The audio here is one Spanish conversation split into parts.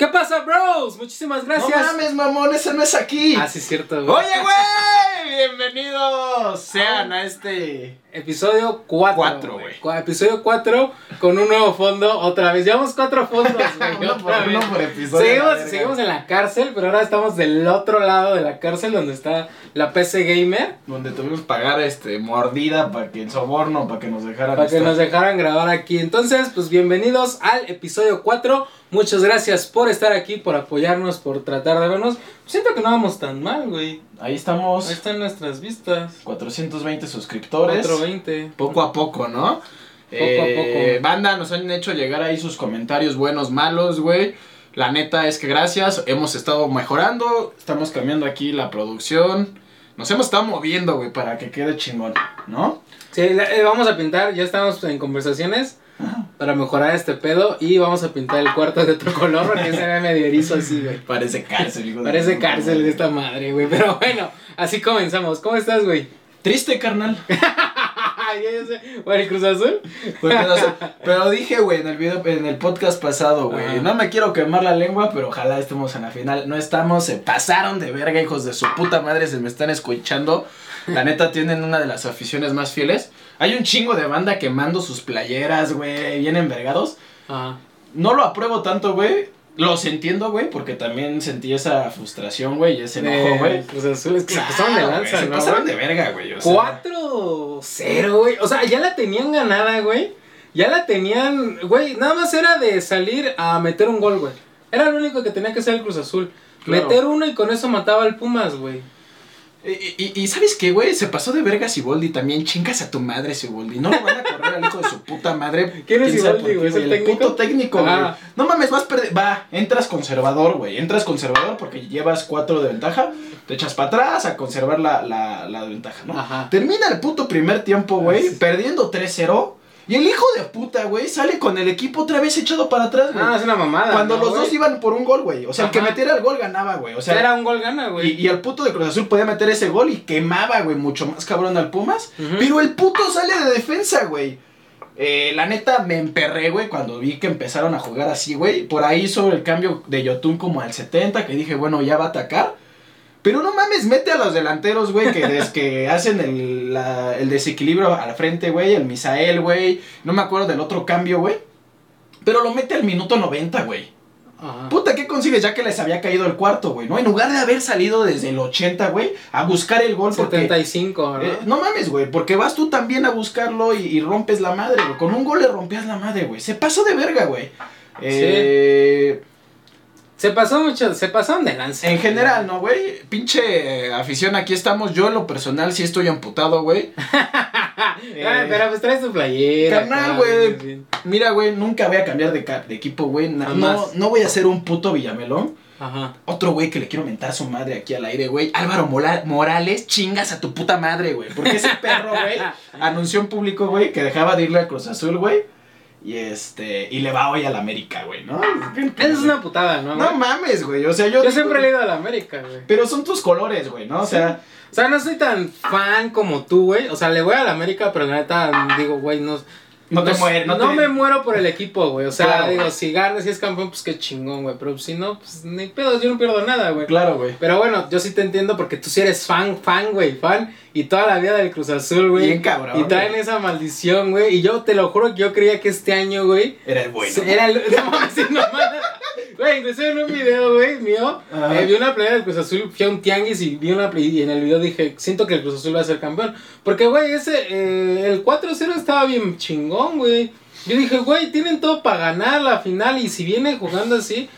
¿Qué pasa, bros? Muchísimas gracias. No mames, mamón, ese no es aquí. Ah, sí, es cierto, güey. Oye, güey, bienvenidos sean a este Episodio 4. Cuatro, güey. Episodio 4 con un nuevo fondo otra vez. Llevamos cuatro fondos, güey. Uno otra por- vez. uno por episodio, Seguimos, seguimos en la cárcel, pero ahora estamos del otro lado de la cárcel donde está la PC Gamer. donde tuvimos que pagar este mordida para que el soborno para que nos dejaran Para que estar. nos dejaran grabar aquí. Entonces, pues bienvenidos al episodio 4. Muchas gracias por estar aquí, por apoyarnos, por tratar de vernos. Siento que no vamos tan mal, güey. Ahí estamos, Ahí están nuestras vistas. 420 suscriptores. 420. Poco a poco, ¿no? Poco a poco. Banda, nos han hecho llegar ahí sus comentarios buenos, malos, güey. La neta es que gracias, hemos estado mejorando, estamos cambiando aquí la producción. Nos hemos estado moviendo, güey, para que quede chingón, ¿no? Sí, la- eh, vamos a pintar, ya estamos en conversaciones para mejorar este pedo y vamos a pintar el cuarto de otro color porque se ve medio erizo así, güey. Parece cárcel, hijo de Parece puta cárcel de esta madre, güey. Pero bueno, así comenzamos. ¿Cómo estás, güey? Triste, carnal. ya, ya sé. Bueno, ¿y Cruz Azul? Porque, pero dije, güey, en el video, en el podcast pasado, güey, no me quiero quemar la lengua, pero ojalá estemos en la final. No estamos, se pasaron de verga, hijos de su puta madre, se me están escuchando. La neta tienen una de las aficiones más fieles. Hay un chingo de banda quemando sus playeras, güey, bien envergados. Ajá. No lo apruebo tanto, güey. Los entiendo, güey, porque también sentí esa frustración, güey, y ese enojo, güey. Cruz Azul es que se pasaron de güey, lanza, Se ¿no? pasaron güey? de verga, güey. o sea. 4-0, güey. O sea, ya la tenían ganada, güey. Ya la tenían, güey. Nada más era de salir a meter un gol, güey. Era lo único que tenía que hacer el Cruz Azul. Claro. Meter uno y con eso mataba al Pumas, güey. Y, y, y ¿sabes qué, güey? Se pasó de verga Siboldi también. Chingas a tu madre, Siboldi. No lo van a correr al hijo de su puta madre. ¿Quién es Siboldi, güey? ¿Es el puto técnico, güey. Ajá. No mames, vas a perder. Va, entras conservador, güey. Entras conservador porque llevas cuatro de ventaja. Te echas para atrás a conservar la, la, la ventaja, ¿no? Ajá. Termina el puto primer tiempo, güey. Ah. Perdiendo 3-0. Y el hijo de puta, güey, sale con el equipo otra vez echado para atrás, güey. Ah, es una mamada. Cuando ¿no, los dos iban por un gol, güey. O sea, el que metiera el gol ganaba, güey. O sea, era un gol gana, güey. y, y el puto de Cruz Azul podía meter ese gol y quemaba, güey, mucho más cabrón al Pumas. Pero el puto sale de defensa, güey. Eh, la neta me emperré, güey, cuando vi que empezaron a jugar así, güey. Por ahí sobre el cambio de Yotun como al 70, que dije, bueno, ya va a atacar. Pero no mames, mete a los delanteros, güey, que, des- que hacen el, la- el desequilibrio al frente, güey. El Misael, güey. No me acuerdo del otro cambio, güey. Pero lo mete al minuto 90, güey. Ajá. Puta, ¿qué consigues? Ya que les había caído el cuarto, güey, ¿no? En lugar de haber salido desde el 80, güey, a buscar el gol porque... 75, ¿verdad? eh, no mames, güey, porque vas tú también a buscarlo y, y rompes la madre, güey. Con un gol le rompías la madre, güey. Se pasó de verga, güey. Eh, Se pasó mucho, se pasaron de lanza. En general, ¿no, güey? Pinche eh, afición, aquí estamos. Yo en lo personal sí estoy amputado, güey. Eh, pero pues traes tu playera. carnal, güey. Mira, güey, nunca voy a cambiar de, de equipo, güey. No, no voy a ser un puto Villamelón. Ajá. Otro güey que le quiero mentar a su madre aquí al aire, güey. Álvaro Mola- Morales, chingas a tu puta madre, güey. Porque ese perro, güey, anunció en público, güey, que dejaba de irle a Cruz Azul, güey. Y este, y le va hoy al América, güey, ¿no? Esa es una putada, ¿no? No mames, güey. O sea, yo. Yo siempre he ido a la América, güey. Pero son tus colores, güey, ¿no? O sea, O sea, no soy tan fan como tú, güey. O sea, le voy a la América, pero la neta digo, güey, no. No te mueres, no, No, te- me muero por el equipo, güey. O sea, Claro, digo, si gana, si es campeón, pues qué chingón, güey. Pero si no, pues ni pedo, yo no pierdo nada, güey. Claro, güey. Pero bueno, yo sí te entiendo porque tú sí eres fan, fan, güey, fan. Y toda la vida del Cruz Azul, güey. Bien cabrón, Y traen güey. esa maldición, güey. Y yo te lo juro que yo creía que este año, güey. Era el bueno. Era el. No mames, no mames. Güey, inclusive en un video, güey, mío, eh, vi una playera del Cruz Azul, fui a un tianguis y vi una y en el video dije, siento que el Cruz Azul va a ser campeón. Porque, güey, ese, eh, el 4-0 estaba bien chingón, güey. Yo dije, güey, tienen todo para ganar la final y si viene jugando así,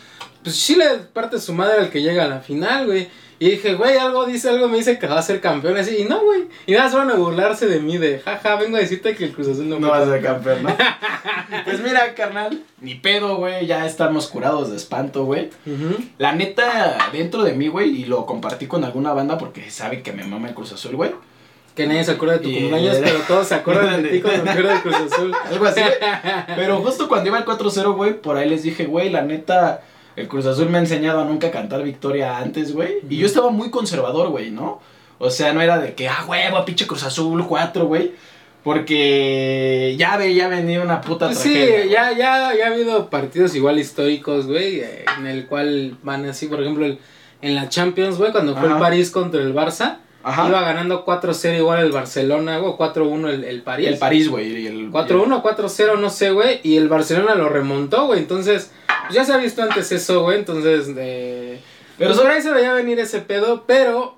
pues sí le parte su madre al que llega a la final, güey. Y dije, güey, algo dice, algo me dice que va a ser campeón así. Y no, güey. Y nada, solo a burlarse de mí, de jaja, vengo a decirte que el Cruz Azul no, No vas a ser campeón, ¿no? pues mira, carnal, ni pedo, güey. Ya estamos curados de espanto, güey. Ujú. La neta, dentro de mí, güey, y lo compartí con alguna banda porque sabe que me mama el Cruz Azul, güey. Que nadie se acuerda de tu Y- cumpleaños, pero todos se acuerdan de ti cuando acuerdan del Cruz Azul. Algo así. Pero justo cuando iba el 4-0, güey, por ahí les dije, güey, la neta, el Cruz Azul me ha enseñado a nunca cantar victoria antes, güey. Y yo estaba muy conservador, güey, ¿no? O sea, no era de que, ah, huevo, pinche Cruz Azul, 4, güey. Porque ya veía venir una puta Pues sí, tragedia, ya, ya, ya ha habido partidos igual históricos, güey, en el cual van así, por ejemplo, el- en la Champions, güey, cuando fue Ajá. el París contra el Barça, Ajá. iba ganando 4-0 igual el Barcelona, güey, 4-1 el, el París. El París, güey. y el- 4-1, 4-0, no sé, güey, y el Barcelona lo remontó, güey, entonces, ya se ha visto antes eso, güey, entonces, eh, Pero pues por ahí se veía venir ese pedo, pero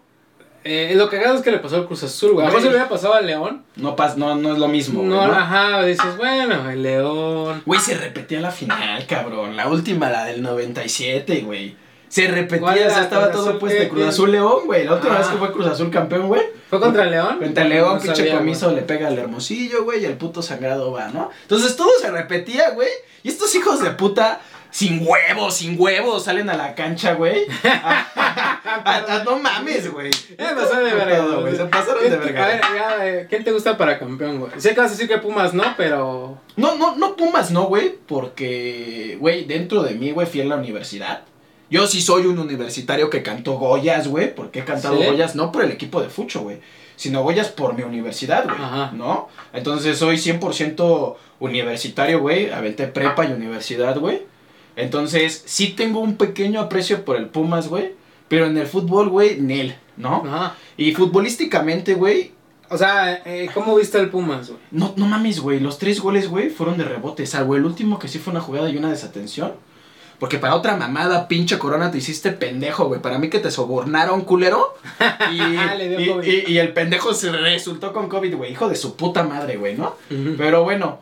eh, lo cagado es que le pasó al Cruz Azul, güey, a mejor se le hubiera pasado al León, No, pas- no, no es lo mismo, güey, no, ¿no? ajá, dices, bueno, el León... Güey, se repetía la final, cabrón. La última, la del 97, güey. Se repetía, ¿Cuál o sea, estaba ¿Cruz todo Azul puesto. Cruz. Azul León, güey. La última Ah. vez que fue Cruz Azul campeón, güey. ¿Fue contra el León? Al León, No pinche sabía, comiso güey. le pega al hermosillo, güey, y el puto sangrado va, ¿no? Entonces todo se repetía, güey. Y estos hijos de puta, sin huevos, sin huevos, salen a la cancha, güey. A- a- a- no mames, güey. Ya me pasó de verga, güey. Se pasaron ¿Quién de verga. A ver, ya, eh, ¿quién te gusta para campeón, güey? Sé que vas a decir que Pumas no, pero. No, no, no Pumas, no, güey, porque, güey, dentro de mí, güey, fui en la universidad. Yo sí soy un universitario que cantó Goyas, güey, porque he cantado ¿Sí? Goyas no por el equipo de Fucho, güey, sino Goyas por mi universidad, güey, Ajá. ¿no? Entonces soy 100% universitario, güey, aventé prepa y universidad, güey. Entonces sí tengo un pequeño aprecio por el Pumas, güey, pero en el fútbol, güey, nel, ¿no? Ajá. Y futbolísticamente, güey, O sea, eh, ¿cómo viste el Pumas, güey? no, no mames, güey. Los tres goles, güey, fueron de rebote. Salvo el último que sí fue una jugada y una desatención. Porque para otra mamada, pinche corona, te hiciste pendejo, güey. Para mí que te sobornaron, culero. Y, Le dio y- COVID. y- y el pendejo se resultó con COVID, güey. Hijo de su puta madre, güey, ¿no? Ujú. Pero bueno,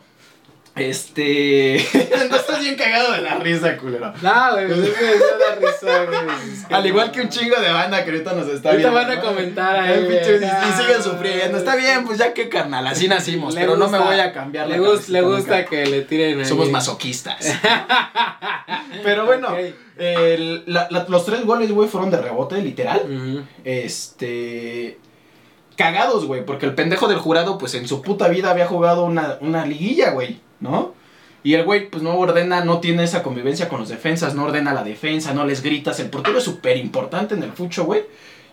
este. no estás bien cagado de la risa, culero. No, güey, pues es que me dio la risa, güey. Al igual que un chingo de banda que ahorita nos está Ahorita viendo. van a ¿no? comentar ahí, güey. y, y siguen sufriendo. Está bien, pues ya que carnal, así nacimos. Le pero no me voy a cambiar Le, la le cabecita gusta nunca. que le tiren ahí. Somos masoquistas. Pero bueno, la- la- los tres goles, güey, fueron de rebote, literal. Este. Cagados, güey, porque el pendejo del jurado, pues en su puta vida había jugado una, una liguilla, güey, ¿no? Y el güey, pues no ordena, no tiene esa convivencia con los defensas, no ordena la defensa, no les gritas. El portero es súper importante en el fucho, güey.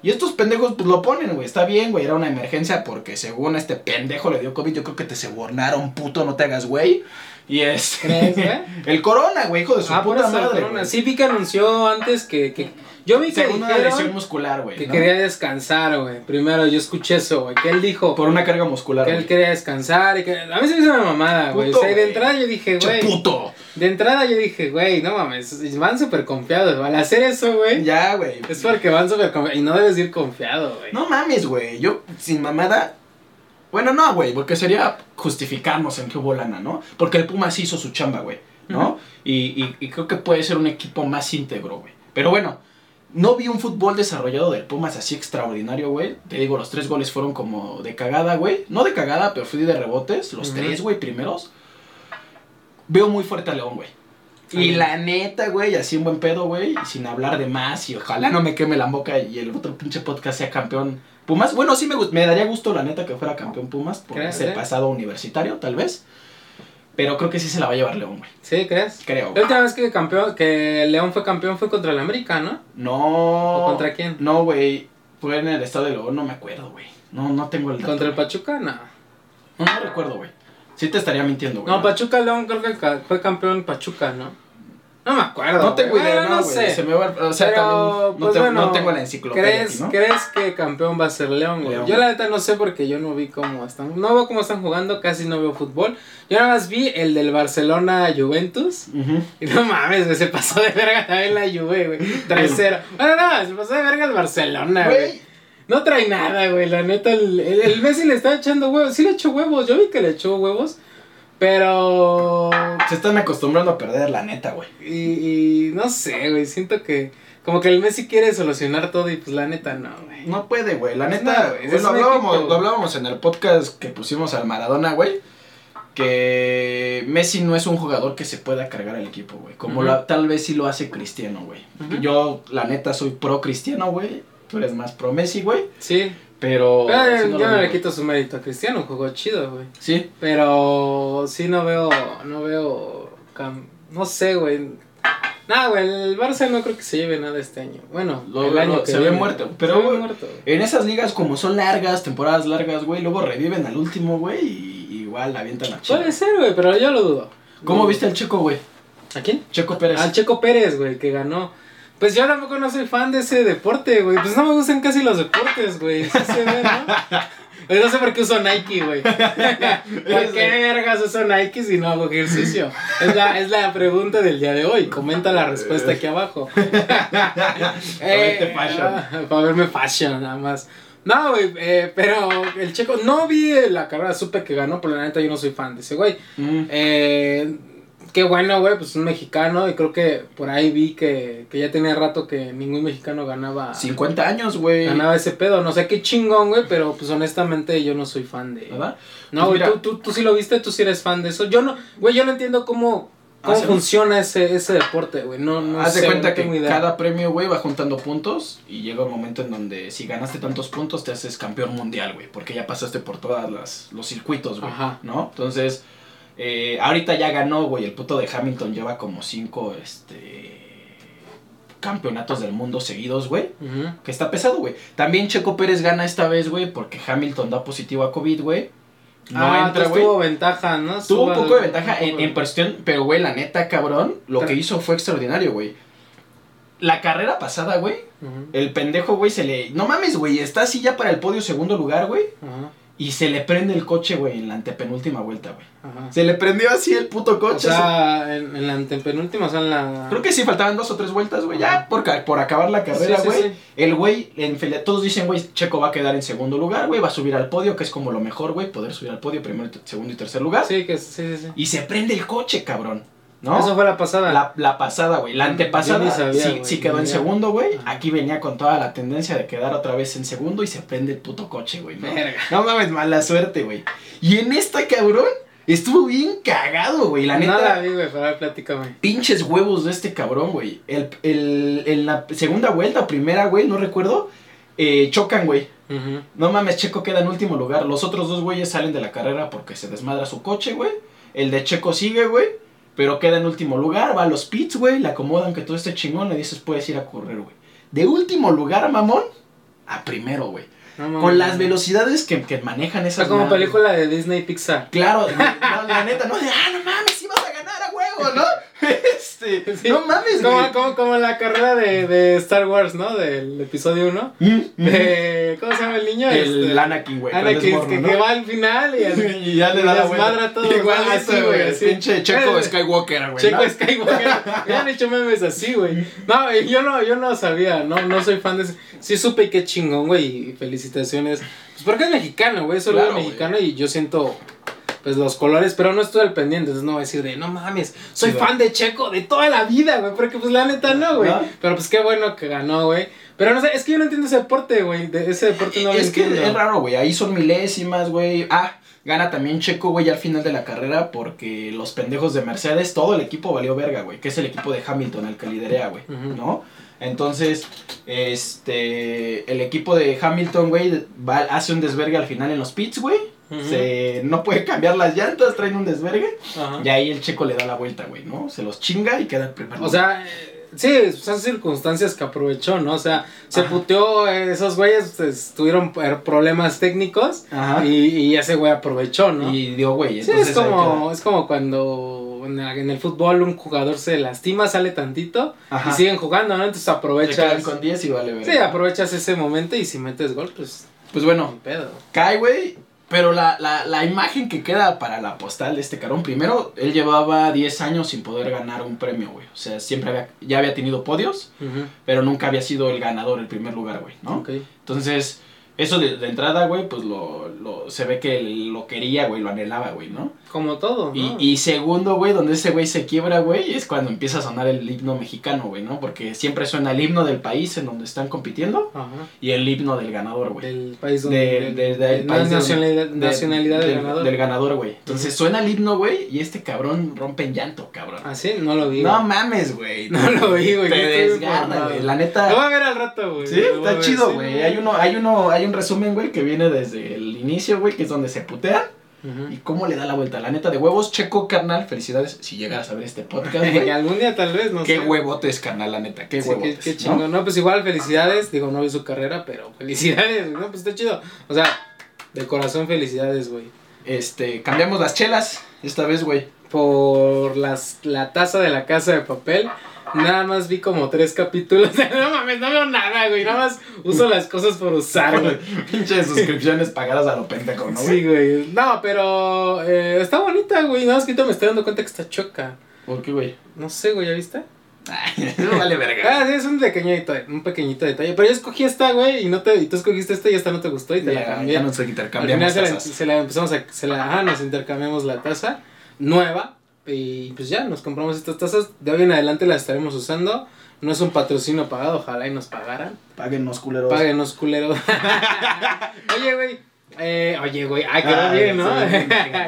Y estos pendejos, pues lo ponen, güey. Está bien, güey. Era una emergencia porque según este pendejo le dio COVID. Yo creo que te sobornaron, puto, no te hagas, güey. Y es. ¿Crees, güey? el corona, güey, hijo de su Ah, puta madre. Sí, vi que anunció antes que. que yo vi que Según una lesión muscular, güey. que ¿no? quería descansar, güey. Primero yo escuché eso, güey. Que él dijo Por una carga muscular. que él quería descansar y que. A mí se me hizo una mamada, güey. O sea, de entrada yo dije, güey. puto. De entrada yo dije, güey, no mames. Van súper confiados, güey. Al hacer eso, güey. Ya, güey. Es porque van súper confiados. Y no debes ir confiado, güey. No mames, güey. Yo, sin mamada. Bueno, no, güey, porque sería justificarnos en que hubo lana, ¿no? Porque el Pumas hizo su chamba, güey, ¿no? Y, y- y creo que puede ser un equipo más íntegro, güey. Pero bueno, no vi un fútbol desarrollado del Pumas así extraordinario, güey. Te digo, los tres goles fueron como de cagada, güey. No de cagada, pero fui de rebotes. Los tres, güey, primeros. Veo muy fuerte a León, güey. Y la neta, güey, así un buen pedo, güey, sin hablar de más, y ojalá no me queme la boca y el otro pinche podcast sea campeón Pumas. Bueno, sí me, me daría gusto, la neta, que fuera campeón Pumas por ¿Crees, ese eh? pasado universitario, tal vez. Pero creo que sí se la va a llevar León, güey. ¿Sí, crees? Creo. La última vez que, campeón, que León fue campeón fue contra el América, ¿no? No. ¿O contra quién? No, güey. Fue en el estado de León, no me acuerdo, güey. No, no tengo el dato. ¿Contra el Pachuca? No. No, no recuerdo, güey. Sí te estaría mintiendo, güey. No, Pachuca León creo que fue campeón Pachuca, ¿no? No me acuerdo. No tengo idea, Bueno, no, güey. sé. Se me va, o sea, Pero, también no, pues, bueno, no tengo la enciclopedia ¿crees, aquí, ¿no? ¿Crees que campeón va a ser León, güey? León. Yo la neta no sé porque yo no vi cómo están. No veo cómo están jugando, casi no veo fútbol. Yo nada más vi el del Barcelona Juventus. Y no mames, güey, se pasó de verga también la Juve, güey. 3-0. Bueno, no, se pasó de verga el Barcelona, güey. Güey, No trae nada, güey. La neta, el, el, el Messi le está echando huevos. Sí le echó huevos. Yo vi que le echó huevos. Pero. Se están acostumbrando a perder, la neta, güey. Y, y no sé, güey. Siento que. Como que el Messi quiere solucionar todo y pues la neta no, güey. No puede, güey. La Pues neta, no, güey, güey, es lo, hablábamos, equipo. lo hablábamos en el podcast que pusimos al Maradona, güey. Que Messi no es un jugador que se pueda cargar al equipo, güey. Como la- tal vez sí lo hace Cristiano, güey. Yo, la neta, soy pro Cristiano, güey. Tú eres más pro Messi, güey. Sí. Pero. Pero sí yo lo no le quito su mérito a Cristiano. Jugó chido, güey. Sí. Pero sí no veo. No veo. No sé, güey. No, güey, el Barça no creo que se lleve nada este año. Bueno, Lo- el lo- año que se ve viene. muerto, pero, Se ve muerto. En esas ligas, como son largas, temporadas largas, güey, luego reviven al último, güey, y igual avientan la chica. Puede ser, güey, pero yo lo dudo. ¿Cómo No. viste al Checo, güey? ¿A quién? Checo Pérez. Al Checo Pérez, güey, que ganó. Pues yo tampoco no soy fan de ese deporte, güey. Pues no me gustan casi los deportes, güey. Sí se ve, ¿no? Pues no sé por qué uso Nike, güey. ¿Por qué vergas uso Nike si no hago ejercicio? Es la, es la pregunta del día de hoy. Comenta la respuesta aquí abajo. verte fashion. Para verme fashion, nada más. No, güey, eh, pero el checo, no vi la carrera, supe que ganó, pero la neta yo no soy fan de ese güey. Mm. Eh, qué bueno, güey, pues un mexicano y creo que por ahí vi que, que ya tenía rato que ningún mexicano ganaba 50 años, güey. ganaba ese pedo. No sé qué chingón, güey, pero pues honestamente yo no soy fan de... ¿Verdad? No, Pues güey, mira. tú, tú, tú sí lo viste, tú sí eres fan de eso. Yo no, güey, yo no entiendo cómo, cómo funciona ese, ese deporte, güey. No, no Haz de cuenta no que idea. cada premio, güey, va juntando puntos y llega un momento en donde si ganaste tantos puntos te haces campeón mundial, güey, porque ya pasaste por todos los circuitos, güey, Ajá. ¿no? Entonces, eh, ahorita ya ganó, güey, el puto de Hamilton lleva como cinco, este, campeonatos del mundo seguidos, güey, que está pesado, güey. También Checo Pérez gana esta vez, güey, porque Hamilton da positivo a COVID, güey. No ah, entra, güey. tuvo ventaja, ¿no? Tuvo un poco de ventaja en, en cuestión, pero güey, la neta, cabrón, lo que hizo fue extraordinario, güey. La carrera pasada, güey, el pendejo, güey, se le... No mames, güey, está así ya para el podio segundo lugar, güey. Ajá, Y se le prende el coche, güey, en la antepenúltima vuelta, güey. ajá. Se le prendió así el puto O coche. sea, en, en la antepenúltima, o sea, en la... Creo que sí, faltaban dos o tres vueltas, güey. Ya, por, por acabar la carrera, Sí, güey. sí. El güey, en todos dicen, güey, Checo va a quedar en segundo lugar, güey. Va a subir al podio, que es como lo mejor, güey. Poder subir al podio, primero, segundo y tercer lugar. Sí, que sí, sí, sí. Y se prende el coche, cabrón. ¿No? Eso fue la pasada. La, la pasada, güey. La antepasada sabía, sí, quedó en segundo, güey. Aquí venía con toda la tendencia de quedar otra vez en segundo y se prende el puto coche, güey. ¿no? No mames, mala suerte, güey. Y en esta, cabrón, estuvo bien cagado, güey. La neta, Nada vi, güey, pero a ver, platícame. pinches huevos de este cabrón, güey. El, el, en la segunda vuelta primera, güey, no recuerdo, eh, chocan, güey. No mames, Checo queda en último lugar. Los otros dos güeyes salen de la carrera porque se desmadra su coche, güey. El de Checo sigue, güey. Pero queda en último lugar. Va a los pits, güey. Le acomodan que todo esté chingón. Le dices, puedes ir a correr, güey. De último lugar, mamón, a primero, güey. No. Con las velocidades que, que manejan O esas sea, como película de Disney Pixar. Claro, no, la neta, no de, ah, no mames, vas a ganar a huevo, ¿no? Este, Sí. no mames, Como, güey. como, como la carrera de, de Star Wars, ¿no? Del episodio 1. Mm, mm. De, ¿Cómo se llama el niño? El Este, Anakin, güey. es Anakin, morro, que, ¿no? que va al final y, al- y ya le da la vuelta. todo. Igual Ah, eso, sí, güey. así. Pinche Checo Skywalker, güey. Checo ¿no? Skywalker. Me han hecho memes así, güey. No, yo no, yo no sabía, no, no soy fan de ese. Sí supe que chingón, güey, y felicitaciones. Pues porque es mexicano, güey, es solo Claro, mexicano y yo siento pues los colores, pero no estoy al pendiente, entonces no voy a decir de, no mames, soy Sí, fan de Checo de toda la vida, güey, porque pues la neta no, güey. ¿No? Pero pues qué bueno que ganó, güey. Pero no sé, es que yo no entiendo ese deporte, güey, de ese deporte no lo es que entiendo. es raro, güey. Ahí son milésimas, güey. Ah, gana también Checo, güey, al final de la carrera porque los pendejos de Mercedes, todo el equipo valió verga, güey. Que es el equipo de Hamilton, el que liderea, güey. ¿No? Entonces, este, el equipo de Hamilton, güey, hace un desvergue al final en los pits, güey. Se, no puede cambiar las llantas, traen un desvergue. Ajá. Y ahí el checo le da la vuelta, güey, ¿no? Se los chinga y queda el primer O sea, eh, sí, son circunstancias que aprovechó, ¿no? O sea, se Ajá. puteó, eh, esos güeyes pues, tuvieron eh, problemas técnicos Ajá. y, y ese güey aprovechó, ¿no? Y dio, güey. sí, es como, es como cuando en, el fútbol un jugador se lastima, sale tantito Ajá. y siguen jugando, ¿no? Entonces Se aprovechas. quedan con 10 y vale verga. Sí, aprovechas ese momento y si metes gol, pues, Pues bueno, pedo. cae, güey. Pero la, la, la imagen que queda para la postal de este carón, primero, él llevaba 10 años sin poder ganar un premio, güey. O sea, siempre había, ya había tenido podios, pero nunca había sido el ganador, el primer lugar, güey, ¿no? ok. Entonces, eso de, de entrada, güey, pues lo, lo, se ve que lo quería, güey, lo anhelaba, güey, ¿no? Como todo, Y, ¿no? y segundo, güey, donde ese güey se quiebra, güey, es cuando empieza a sonar el himno mexicano, güey, ¿no? Porque siempre suena el himno del país en donde están compitiendo Ajá. y el himno del ganador, güey. Del país donde... De- de- del país nacionalidad, de- nacionalidad del, ganador. Del ganador, güey. Entonces suena el himno, güey, y este cabrón rompe en llanto, cabrón. ¿Ah, sí? No lo vi. no mames, güey. No lo vi, güey. Te desgarra, güey. La Lo neta. voy a ver al rato, güey. Sí, Lo está chido, sí, güey. Hay uno, hay uno, hay resumen, güey, que viene desde el inicio, güey, que es donde se putean. ¿Y cómo le da la vuelta? La neta de huevos, checo, carnal, felicidades si llegaras a ver este podcast, güey. algún día tal vez, no Qué sé. huevotes, carnal, la neta, qué Sí, huevotes. qué, qué ¿no? ¿no? pues igual felicidades. Digo, no vi su carrera, pero felicidades. No, pues está chido. O sea, de corazón felicidades, güey. Este, cambiamos las chelas esta vez, güey. Por las, la taza de la casa de papel. Nada más vi como tres capítulos. no mames, no veo nada, güey. Nada más uso las cosas por usar, güey. Pinche suscripciones pagadas a lo pendejo, ¿no, güey? Sí, güey. No, pero eh, está bonita, güey. Nada más que ahorita me estoy dando cuenta que está choca. ¿Por qué, güey? No sé, güey, ¿ya viste? no vale verga. Ah, sí, es un pequeñito, un pequeñito detalle. Pero yo escogí esta, güey, y no te, y tú escogiste esta y esta no te gustó y te la Ya, cambié. ya nos Al intercambiamos final se la, se la empezamos a, se la, ajá, nos intercambiamos la taza nueva y pues ya, nos compramos estas tazas. De hoy en adelante las estaremos usando. No es un patrocinio pagado, ojalá y nos pagaran. Páguenos, culeros. Páguenos, culeros. oye, güey. Eh, oye, güey. Ah, quedó Ah, bien, ¿no? sí,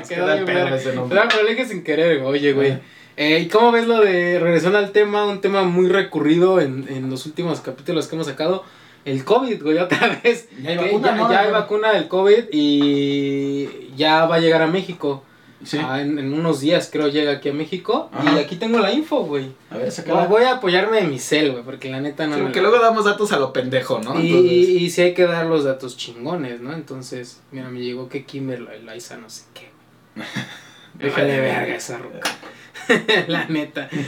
quedó bien, verga. ese nombre. Pero pero dije sin querer, güey. Oye, güey. Eh, ¿Y cómo ves lo de, regresando al tema, un tema muy recurrido en, en los últimos capítulos que hemos sacado? El COVID, güey, otra vez. Ya hay vacuna, ya, ¿no? ya hay vacuna del COVID y ya va a llegar a México. Sí. Ah, en, en unos días creo llega aquí a México. Ajá. Y aquí tengo la info, güey. A ver, No, voy a apoyarme de mi cel, güey, porque la neta no Sí, porque la- luego damos datos a lo pendejo, ¿no? y, Entonces, y, si hay que dar los datos chingones, ¿no? Entonces, mira, me llegó que Kimber Liza no sé qué. Déjale verga esa ruca. la neta.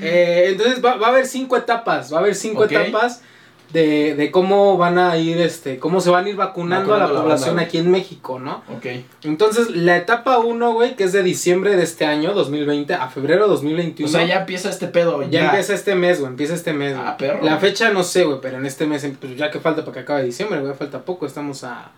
Eh, entonces va, va a haber cinco etapas. Va a haber cinco etapas de, de cómo van a ir, este, cómo se van a ir vacunando, a la la población banda, aquí en México, ¿no? Ok. Entonces, la etapa 1, güey, que es de diciembre de este año, 2020, a febrero 2021. O sea, ya empieza este pedo. Ya, empieza este mes, güey, empieza este mes. Ah, perro. La fecha no sé, güey, pero en este mes, pues ya que falta para que acabe diciembre, güey, falta poco, estamos a,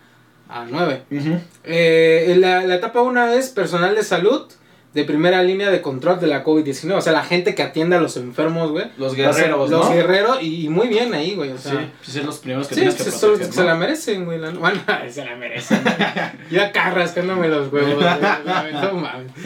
a 9. Ujú. Eh, la, la etapa 1 es personal de salud de primera línea de control de la COVID-19, o sea, la gente que atiende a los enfermos, güey. Los guerreros, los ¿no? guerreros, y, y muy bien ahí, güey, o Sí, sea. pues es los primeros que Sí, tienes que se, son los proteger, que se ¿no? la merecen, güey. la- Bueno, se la merecen. Yo acá rascándome los huevos. güey, No mames.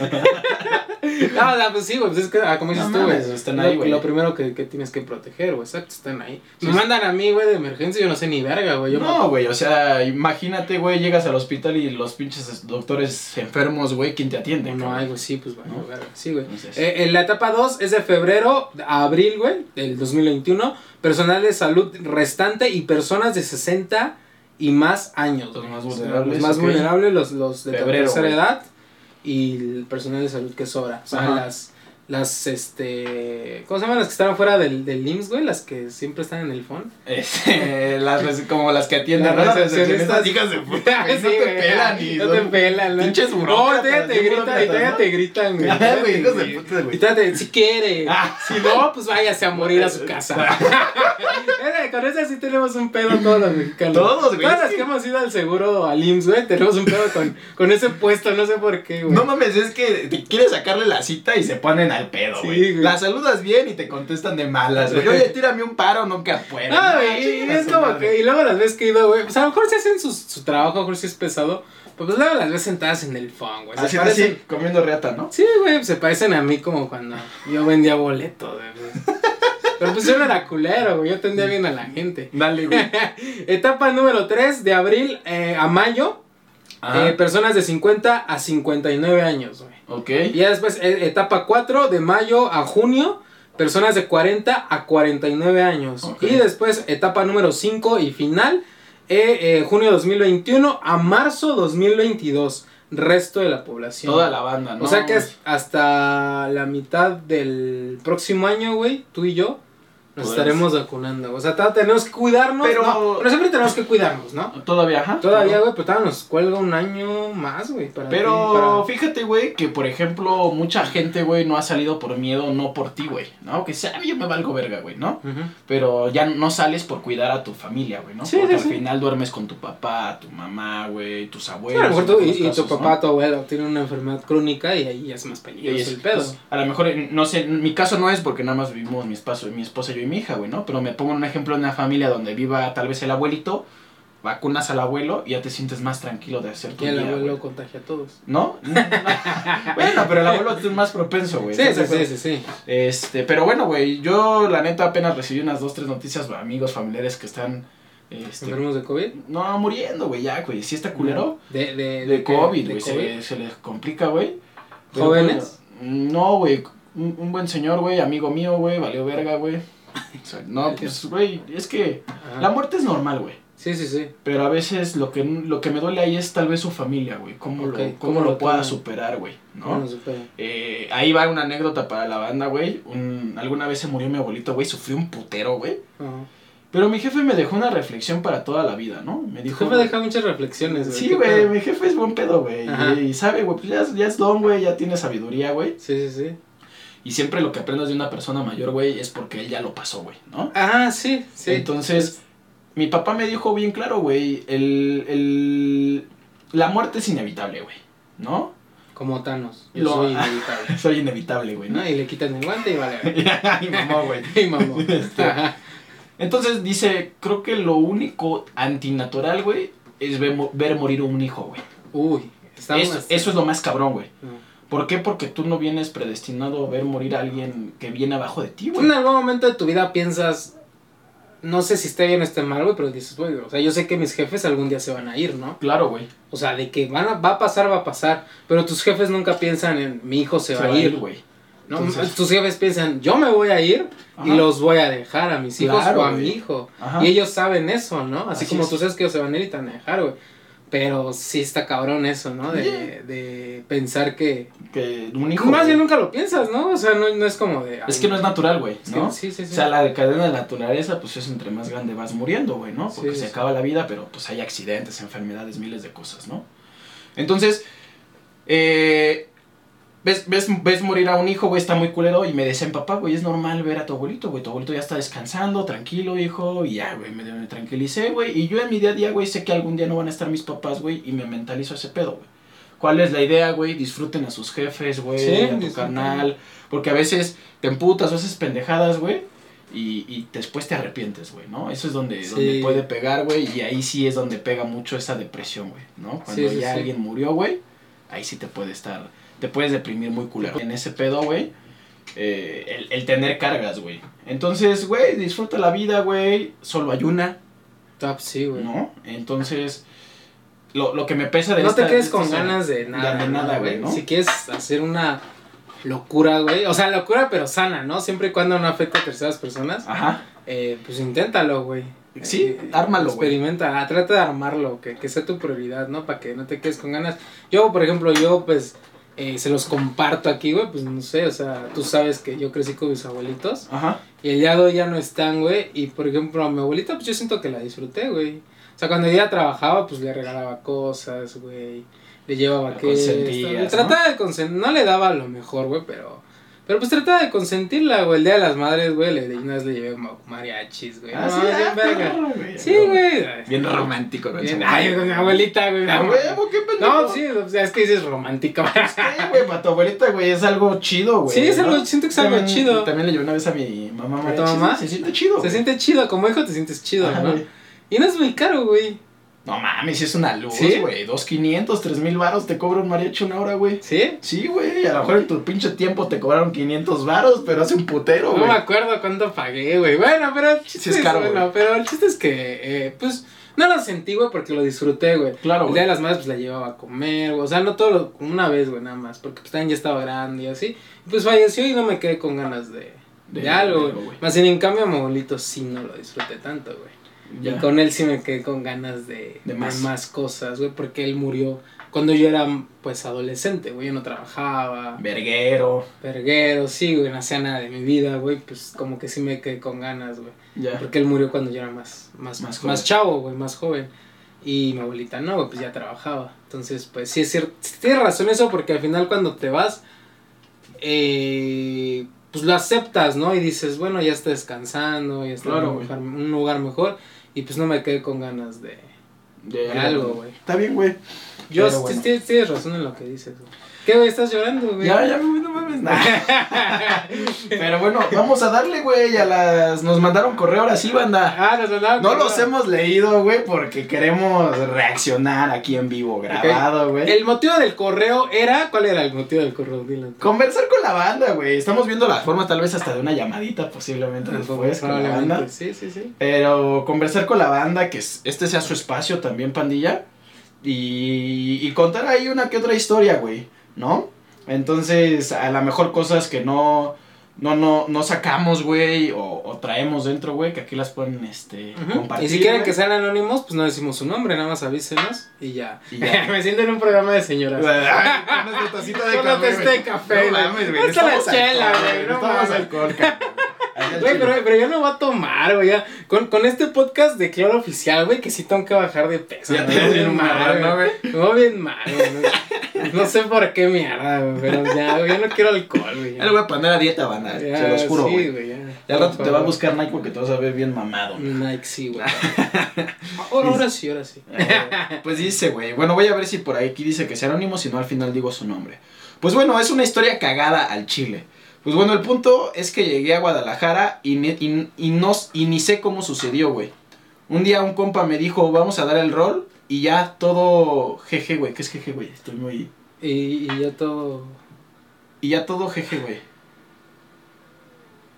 No, o sea, pues sí, güey. Pues es que, ah, como dices No tú, güey. mames, están lo- ahí, güey. Lo primero que, que tienes que proteger, güey. Exacto, están ahí. Sí, Me sí. mandan a mí, güey, de emergencia. Yo no sé ni verga, güey. Yo No, güey, o sea, imagínate, güey, llegas al hospital y los pinches doctores enfermos, güey, ¿quién te atiende? No, no hay, güey. Sí, pues, bueno, ¿No? Sí, güey. Entonces- Eh, en la etapa 2 es de febrero a abril, güey, del 2021. Personal de salud restante y personas de 60 y más años. Los más vulnerables, los más ok. vulnerables, los, los de Febrero, tercera güey. edad y el personal de salud que sobra. O sea, Ajá. las, las, este, ¿cómo se llaman las que están afuera del, del IMSS, güey? Las que siempre están en el phone. Este, las, como las que atienden, ¿no? Las recepcionistas. hijas de puta, no te pelan y No te pelan, pinches No, y te gritan, y burócratas, todavía te gritan, güey. Ah, hijos de puta, güey. Y si quiere. Ah. Si no, pues váyase a morir a su casa. Eh, Con esa sí tenemos un pedo todos los mexicanos. Todos, güey, Todas las que- hemos ido al seguro, al IMSS, güey, tenemos un pedo con, con ese puesto, no sé por qué, güey. No mames, es que te quieres sacarle la cita y se ponen al pedo, Sí, güey. güey. la saludas bien y te contestan de malas, güey. Oye, tírame un paro, nunca puedo. No, güey, y, y es como que, y luego las veces que ido, güey, pues a lo mejor se hacen su, su trabajo, a lo mejor sí es pesado, pero pues luego las ves sentadas en el phone, güey. Así, parecen- así, comiendo reata, ¿no? Sí, güey, se parecen a mí como cuando yo vendía boletos, güey. Pero pues yo no era culero, güey, yo atendía bien a la gente. Dale, güey. Etapa número 3, de abril eh, a mayo. Eh, personas de 50 a 59 años, güey. ok. Y ya después, eh, etapa 4, de mayo a junio, personas de 40 a 49 años. Y después, etapa número 5 y final, eh, eh, junio 2021 a marzo 2022, resto de la población. Toda la banda, ¿no? O sea que hasta la mitad del próximo año, güey, tú y yo nos Pues- estaremos vacunando. O sea, tenemos que cuidarnos. Pero- no, pero siempre tenemos que cuidarnos, ¿no? Todavía, ajá. Todavía, güey, pero todavía nos cuelga un año más, güey. ti, Pero para- fíjate, güey, que por ejemplo, mucha gente, güey, no ha salido por miedo, no por ti, güey, ¿no? Que sea, yo me valgo verga, güey, ¿no? Ujú. Pero ya no sales por cuidar a tu familia, güey, ¿no? Sí, Porque sí, al sí. final duermes con tu papá, tu mamá, güey, tus abuelos. en tú y, algunos y tu casos, ¿no? papá, tu abuelo tienen una enfermedad crónica y ahí ya es más Y peligroso es- el pedo. pues, a lo mejor, no sé, mi caso no es porque nada más vivimos mi, espacio, mi esposa, yo mi hija, güey, ¿no? Pero me pongo un ejemplo en una familia donde viva tal vez el abuelito, vacunas al abuelo y ya te sientes más tranquilo de hacer tu y el abuelo güey. contagia a todos. ¿No? bueno, pero el abuelo es más propenso, güey. Sí, sí, ¿Estás de sí, sí, sí. Este, pero bueno, güey, yo la neta apenas recibí unas dos, tres noticias, amigos, familiares que están Este, ¿Enfermos de COVID? no, muriendo, güey, ya, güey. Sí está culero. De, de, De? COVID, ¿De güey. Se, se les complica, güey. ¿Jóvenes? No, güey. Un, un buen señor, güey, amigo mío, güey, valió verga, güey. O sea, no, pues, güey, es que Ajá. la muerte es normal, güey. Sí, sí, sí. Pero a veces lo que, lo que me duele ahí es tal vez su familia, güey. Cómo, Ok, lo, ¿cómo cómo lo lo pueda superar, güey. No. Eh, ahí va una anécdota para la banda, güey. Un- alguna vez se murió mi abuelito, güey. Sufrió un putero, güey. Pero mi jefe me dejó una reflexión para toda la vida, ¿no? Me Tu dijo. jefe deja muchas reflexiones, Sí, ¿Qué güey, mi jefe es buen pedo, güey. Y sabe, güey, pues ya, ya es don, güey, ya tiene sabiduría, güey. Sí, sí, sí. Y siempre lo que aprendas de una persona mayor, güey, es porque él ya lo pasó, güey, ¿no? Ah, sí, sí. Entonces, mi papá me dijo bien claro, güey, el, el... La muerte es inevitable, güey, ¿no? Como Thanos. Yo Lo- soy inevitable. Soy inevitable, güey, ¿no? ¿no? Y le quitan el guante y vale. y mamó, güey. y mamó. Este. Entonces dice, creo que lo único antinatural, güey, es ver, ver morir un hijo, güey. Uy, estamos. Eso, eso es lo más cabrón, güey. No. ¿Por qué? Porque tú no vienes predestinado a ver morir a alguien que viene abajo de ti, güey. en algún momento de tu vida piensas, no sé si esté bien o esté mal, güey, pero dices, güey, o sea, yo sé que mis jefes algún día se van a ir, ¿no? Claro, güey. O sea, de que van a, va a pasar, va a pasar, pero tus jefes nunca piensan en mi hijo se, va, a ir, güey. ¿no? Entonces- tus jefes piensan, yo me voy a ir y los voy a dejar a mis hijos Claro, o a mi hijo. Ajá. Y ellos saben eso, ¿no? Así, Así como es. tú sabes que ellos se van a ir y te van a dejar, güey. Pero sí está cabrón eso, ¿no? De, Yeah. de pensar que... Que un hijo. Más bien nunca lo piensas, ¿no? O sea, no, no es como de... Es que no es natural, güey, ¿no? sí, sí, sí. O sea, la cadena de la naturaleza, pues es entre más grande vas muriendo, güey, ¿no? Porque Sí, se sí. acaba la vida, pero pues hay accidentes, enfermedades, miles de cosas, ¿no? Entonces, eh, ves, ves, ves morir a un hijo, güey, está muy culero, y me decían, papá, güey, es normal ver a tu abuelito, güey, tu abuelito ya está descansando, tranquilo, hijo, y ya, güey, me, me tranquilicé, güey, y yo en mi día a día, güey, sé que algún día no van a estar mis papás, güey, y me mentalizo ese pedo, güey. ¿Cuál es la idea, güey? Disfruten a sus jefes, güey, Sí, a tu carnal, porque a veces te emputas o haces pendejadas, güey, y, y después te arrepientes, güey, ¿no? Eso es donde, Sí. donde puede pegar, güey, y ahí sí es donde pega mucho esa depresión, güey, ¿no? Cuando sí, ya sí. alguien murió, güey, ahí sí te puede estar, te puedes deprimir muy culero. En ese pedo, güey, eh, el, el tener cargas, güey. Entonces, güey, disfruta la vida, güey, solo hay una, Top, sí, güey. ¿no? Entonces, lo, lo que me pesa de no esta- te quedes de con esta- ganas de nada. de nada, güey, ¿no? Si quieres hacer una locura, güey. O sea, locura pero sana, ¿no? Siempre y cuando no afecte a terceras personas. Ajá. eh, pues inténtalo, güey. Sí, Eh, ármalo, güey. Experimenta, ah, trata de armarlo, que, que sea tu prioridad, ¿no? Para que no te quedes con ganas. Yo, por ejemplo, yo pues eh, se los comparto aquí, güey. Pues no sé, o sea, tú sabes que yo crecí con mis abuelitos. Ajá. Y el día de hoy ya no están, güey. Y por ejemplo, a mi abuelita, pues yo siento que la disfruté, güey. O sea, cuando ella trabajaba, pues le regalaba cosas, güey. Le llevaba que. trataba de consentir. No le daba lo mejor, güey, pero. Pero pues trataba de consentirla, güey. El día de las madres, güey, le, una vez le llevé ma- mariachis, güey. Ah, No, sí, bien ah, verga. perro, güey. Sí, güey. Bien romántico, güey. Bien- Ay, con mi abuelita, güey. Ah, huevo, qué pendejo. No, sí, o sea, es que dices romántico. Sí, güey, para tu abuelita, güey, es algo chido, güey. Sí, es algo- ¿no? siento que es algo También- chido. También le llevé una vez a mi mamá. ¿A tu mamá? Se siente chido, Se güey. siente chido, como hijo te sientes chido, Ajá, ¿no? güey. Y no es muy caro, güey. No mames, es una luz, ¿Sí? güey. Dos quinientos, tres mil varos te cobra un mariachi una hora, güey. ¿Sí? Sí, güey, a lo mejor en tu pinche tiempo te cobraron 500 varos, pero hace un putero, No güey. me acuerdo cuánto pagué, güey. Bueno, pero el chiste Sí es caro, bueno, pero el chiste es que, eh, pues, no lo sentí, güey, porque lo disfruté, güey. Claro, El día de las madres, pues, la llevaba a comer, güey. O sea, no todo, lo- una vez, güey, nada más. Porque, pues, también ya estaba grande y así. Y, pues, falleció y no me quedé con ganas de, de, De- algo, güey. algo, güey. Más bien, en cambio, a mi abuelito sí no lo disfruté tanto, güey. Ya. Y con él sí me quedé con ganas de, más. más. cosas, güey. Porque él murió cuando yo era, pues, adolescente, güey. Yo no trabajaba. Verguero. Verguero, sí, güey, no hacía nada de mi vida, güey, pues como que sí me quedé con ganas, güey. Ya. Porque él murió cuando yo era más, más, Más más, chavo, güey, más joven. Y mi abuelita no, güey, pues ya trabajaba. Entonces, pues sí es cierto, tienes razón eso, porque al final cuando te vas, eh, pues lo aceptas, ¿no? Y dices, bueno, ya está descansando, ya está Claro, en un lugar mejor. Y pues no me quedé con ganas de... De algo, güey. Está bien, güey. Yo, bueno. tienes razón en lo que dices, güey. ¿Qué, güey? ¿Estás llorando, güey? Ya, ya, no mames. Nah. Pero bueno, vamos a darle, güey, a las... Nos mandaron correo ahora sí, banda. Ah, nos mandaron. No correo. los hemos leído, güey, porque queremos reaccionar aquí en vivo, grabado, güey. El motivo del correo era. ¿Cuál era el motivo del correo? Dilo. Conversar con la banda, güey. Estamos viendo la forma tal vez hasta de una llamadita posiblemente después con la banda. Sí, sí, sí. Pero conversar con la banda, que es- este sea su espacio también, pandilla. Y, y contar ahí una que otra historia, güey, ¿no? Entonces, a lo mejor cosas que no, no, no, no sacamos, güey, o, o traemos dentro, güey, que aquí las pueden, este, compartir. Y si quieren que sean anónimos, pues no decimos su nombre, nada más avísenos y ya. Y ya. Me siento en un programa de señoras. Ay, con tacita de café, de café, No mames, güey. Esta la chela, güey, no mames. alcohol, Güey, pero, pero yo no voy a tomar, güey. Con, con este podcast de Claro Oficial, güey, que sí tengo que bajar de peso. Ya te ves bien mal, ¿no, güey. Me veo bien mal, güey. No, sé por qué mierda, güey. Pero ya, güey, yo no quiero alcohol, güey. Ya le voy a poner a dieta, banda. Ya, Se los juro, sí, güey. güey. ya. Ya al rato te va a buscar Nike porque te vas a ver bien mamado. Nike, sí, güey. Ahora, ahora sí, ahora sí. Eh, pues dice, güey. Bueno, voy a ver si por aquí dice que es anónimo, si no al final digo su nombre. Pues bueno, es una historia cagada al chile. Pues bueno, el punto es que llegué a Guadalajara y, ni- y, y no, y ni sé cómo sucedió, güey. Un día un compa me dijo, vamos a dar el rol y ya todo jeje, güey. ¿Qué es jeje, güey? Estoy muy... Y, y ya todo. Y ya todo jeje, güey.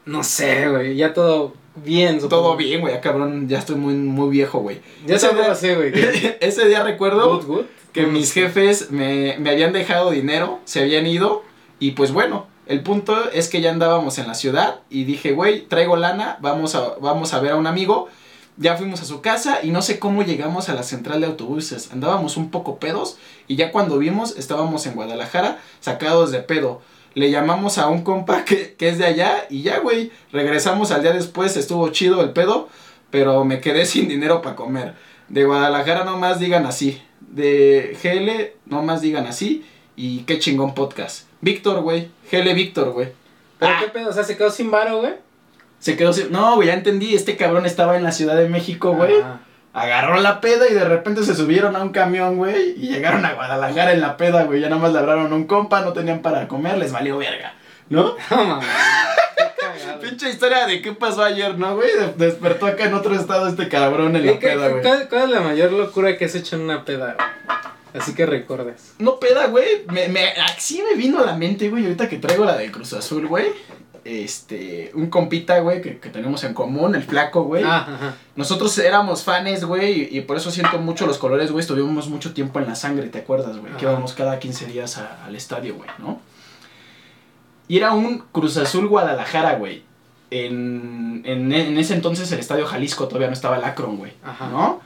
No sé, güey. Ya todo bien. supongo. Todo bien, güey. Ya cabrón, ya estoy muy, muy viejo, güey. Ya Ese día- sé, güey. Ese día recuerdo... Good, good. que mis jefes me, me habían dejado dinero, se habían ido y pues bueno, el punto es que ya andábamos en la ciudad y dije, güey, traigo lana, vamos a, vamos a ver a un amigo. Ya fuimos a su casa y no sé cómo llegamos a la central de autobuses. Andábamos un poco pedos y ya cuando vimos estábamos en Guadalajara sacados de pedo. Le llamamos a un compa que, que es de allá y ya, güey, regresamos al día después, estuvo chido el pedo, pero me quedé sin dinero para comer. De Guadalajara nomás digan así. De GL nomás digan así. Y qué chingón podcast. Víctor, güey. GL Víctor, güey. ¿Pero Ah. qué pedo? O sea, se quedó sin varo, güey. Se quedó sin... No, güey, ya entendí. Este cabrón estaba en la Ciudad de México, güey. Ah. Agarró la peda y de repente se subieron a un camión, güey. Y llegaron a Guadalajara en la peda, güey. Ya nomás le hablaron a un compa, no tenían para comer, les valió verga. ¿No? No cagado. Pinche historia de qué pasó ayer, ¿no, güey? De- despertó acá en otro estado este cabrón en ¿Qué- la peda, güey. ¿Cuál, cuál es la mayor locura que has hecho en una peda, güey? Así que recuerdes. No peda, güey. Me, me, así me vino a la mente, güey, ahorita que traigo la del Cruz Azul, güey. Este, un compita, güey, que, que tenemos en común, el flaco, güey. Ah. Nosotros éramos fans, güey, y, y por eso siento mucho los colores, güey. Estuvimos mucho tiempo en la sangre, ¿te acuerdas, güey? Que íbamos cada 15 días a- al estadio, güey, ¿no? Y era un Cruz Azul Guadalajara, güey. En, en, en ese entonces el estadio Jalisco todavía no estaba el Akron, güey. ¿No?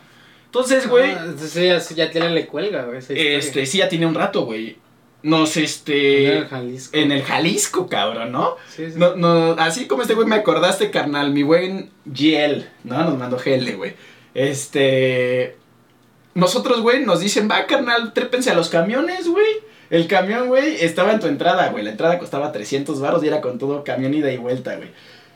Entonces, güey, Ah, entonces ya, ya tiene le cuelga, güey. este, sí, ya tiene un rato, güey. Nos, En este... el Jalisco. En el Jalisco, cabrón, ¿no? Sí, sí. No, no, así como este güey me acordaste, carnal, mi buen GL, ¿no? Nos mandó GL, güey. Este... Nosotros, güey, nos dicen, va, carnal, trépense a los camiones, güey. El camión, güey, estaba en tu entrada, güey. La entrada costaba 300 baros y era con todo camión ida y vuelta, güey.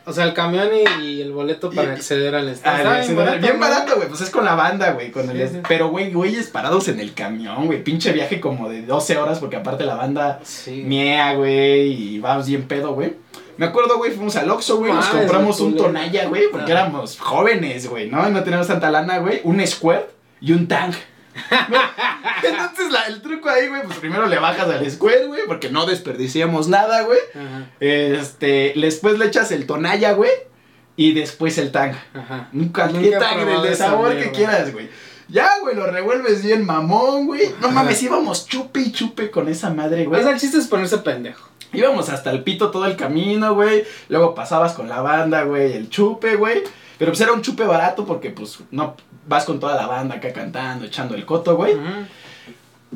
O sea, el camión y, y el boleto para Y- acceder al Ah, estadio. bien barato, güey. Pues es con la banda, güey. El Sí. Pero, güey, güeyes parados en el camión, güey. Pinche viaje como de 12 horas porque aparte la banda Sí. miea, güey, y vamos bien pedo, güey. Me acuerdo, güey, fuimos al Oxxo, güey, nos compramos un. Tonaya, güey, porque Ajá. éramos jóvenes, güey, ¿no? No teníamos tanta lana, güey. Un Squirt y un Tang. ¿no? Entonces, la- el truco ahí, güey, pues primero le bajas al Squirt, güey, porque no desperdiciamos nada, güey. Ajá. Este, después le echas el Tonaya, güey, y después el Tang. Ajá. Un Nunca cualquier Tang del de sabor que mierda. quieras, güey. Ya, güey, lo revuelves bien mamón, güey. No mames, íbamos chupe y chupe con esa madre, O güey. sea, el chiste es ponerse pendejo. Íbamos hasta el pito todo el camino, güey. Luego pasabas con la banda, güey, el chupe, güey. Pero pues era un chupe barato porque pues no vas con toda la banda acá cantando, echando el coto, güey.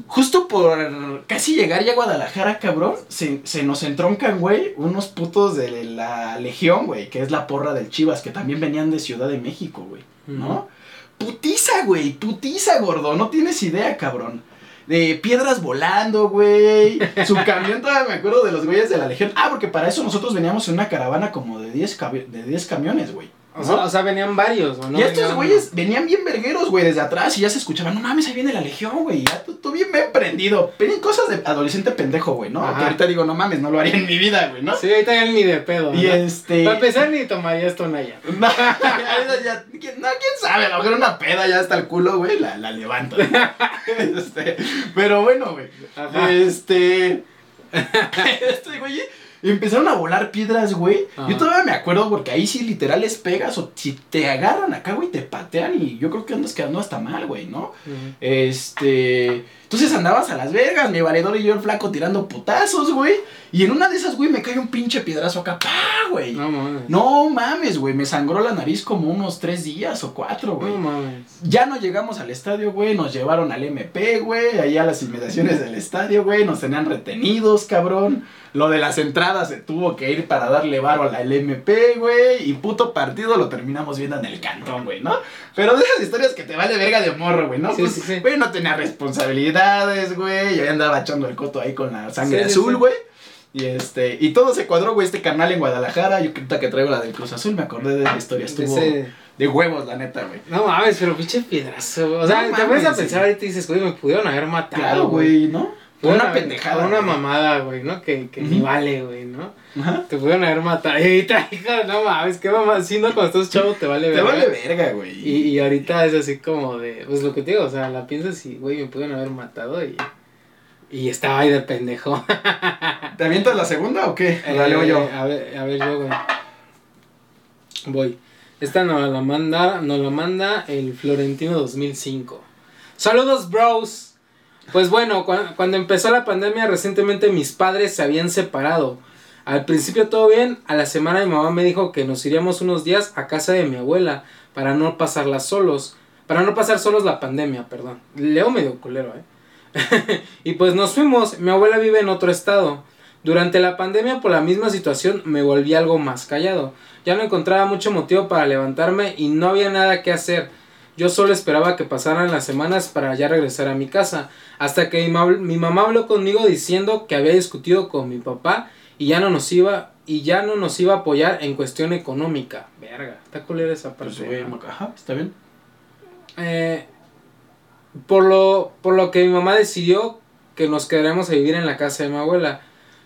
Justo por casi llegar ya a Guadalajara, cabrón, se, se nos entroncan, güey, unos putos de la Legión, güey, que es la porra del Chivas, que también venían de Ciudad de México, güey, ¿no? Putiza, güey, putiza, gordo, no tienes idea, cabrón. De piedras volando, güey. Su camión, todavía me acuerdo de los güeyes de la Legión. Ah, porque para eso nosotros veníamos en una caravana como de 10, cabi- de 10 camiones, güey. O, ¿no? sea, o sea, venían varios, ¿o no? y estos güeyes venían bien vergueros, güey, desde atrás y ya se escuchaban, no mames, ahí viene la legión, güey. Ya todo vato bien, bien prendido. Pero cosas de adolescente pendejo, güey, ¿no? Ajá. Que ahorita digo, no mames, no lo haría en mi vida, güey, ¿no? Sí, ahorita ya ni de pedo. Y ¿no? este. Para empezar, ni tomaría esto Naya. No, ya- ¿quién, no, quién sabe, a lo mejor una peda ya hasta el culo, güey, la, la levanto. Este, pero bueno, güey. Este. Este, güey. Empezaron a volar piedras, güey. Ajá. Yo todavía me acuerdo porque ahí sí literal les pegas o si te agarran acá, güey, te patean y yo creo que andas quedando hasta mal, güey, ¿no? Este. Entonces andabas a las vergas, mi valedor y yo el flaco tirando putazos, güey. Y en una de esas, güey, me cae un pinche piedrazo acá, ¡pah, güey! No mames. No mames, güey, me sangró la nariz como unos tres días o cuatro, güey. No mames. Ya no llegamos al estadio, güey, nos llevaron al MP, güey, ahí a las inmediaciones del estadio, güey, nos tenían retenidos, cabrón. Lo de las entradas se tuvo que ir para darle varo a la LMP, güey, y puto partido lo terminamos viendo en el cantón, güey, ¿no? Pero de esas historias que te vale verga de morro, güey, ¿no? Sí, Pues, sí, sí. Güey, no tenía responsabilidades, güey, yo andaba echando el coto ahí con la sangre azul, güey. Y este, y todo se cuadró, güey, este canal en Guadalajara, yo que traigo la del Cruz Azul, me acordé de la historia, estuvo Ese- de huevos, la neta, güey. No mames, pero pinche piedrazo. O sea, No te pones a mames, pensar ahorita y dices, güey, me pudieron haber matado. Claro, güey, ¿no? Una haber- pendejada. Una güey. mamada, güey, ¿no? Que, que ni vale, güey, ¿no? Ajá. Te pudieron haber matado. Y ahorita, hija, no mames, qué mamá. Si no, cuando estás chavo te vale Te verga. vale verga, güey. Y, y ahorita es así como de, pues lo que te digo, o sea, la piensas y, güey, me pudieron haber matado y, y estaba ahí de pendejo. ¿Te avientas la segunda o qué? La Eh, leo yo. A ver, a ver yo, güey. Voy. Esta nos la manda, nos la manda el Florentino 2005. Saludos, bros. Pues bueno, cua- cuando empezó la pandemia recientemente mis padres se habían separado. Al principio todo bien, a la semana mi mamá me dijo que nos iríamos unos días a casa de mi abuela para no pasarla solos, para no pasar solos la pandemia, perdón. Leo medio culero, eh. y pues nos fuimos, mi abuela vive en otro estado. Durante la pandemia por la misma situación me volví algo más callado. Ya no encontraba mucho motivo para levantarme y no había nada que hacer. Yo solo esperaba que pasaran las semanas para ya regresar a mi casa. Hasta que mi, ma- mi mamá habló conmigo diciendo que había discutido con mi papá y ya no nos iba y ya no nos iba a apoyar en cuestión económica. Verga, está culera esa parte. Pues, ¿no? ajá, está bien. Eh, por lo por lo que mi mamá decidió que nos quedaremos a vivir en la casa de mi abuela.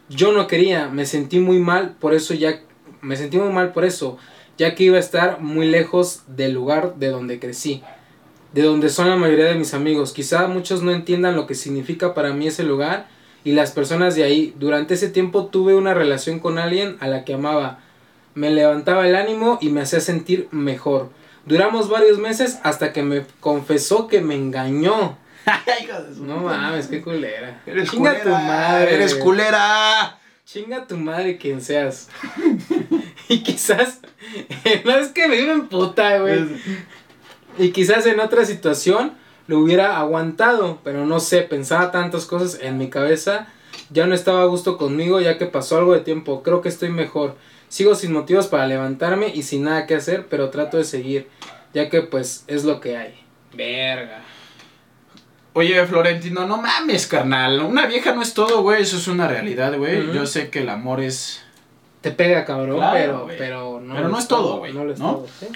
Yo no quería, me sentí muy mal, por eso ya me sentí muy mal por eso, ya que iba a estar muy lejos del lugar de donde crecí, de donde son la mayoría de mis amigos. Quizá muchos no entiendan lo que significa para mí ese lugar y las personas de ahí. Durante ese tiempo tuve una relación con alguien a la que amaba. Me levantaba el ánimo y me hacía sentir mejor. Duramos varios meses hasta que me confesó que me engañó. No mames, qué culera. Eres Chinga culera. tu madre. Eres culera. Chinga tu madre quien seas. y quizás. no es que me viven puta, güey. Y quizás en otra situación lo hubiera aguantado, pero no sé, pensaba tantas cosas en mi cabeza. Ya no estaba a gusto conmigo ya que pasó algo de tiempo. Creo que estoy mejor. Sigo sin motivos para levantarme y sin nada que hacer, pero trato de seguir, ya que pues es lo que hay. Verga. Oye, Florentino, no mames, carnal. Una vieja no es todo, güey. Eso es una realidad, güey. Yo sé que el amor es. Te pega, cabrón, Claro, pero, pero no. Pero no es todo, güey, No lo es ¿no? todo, ¿sí?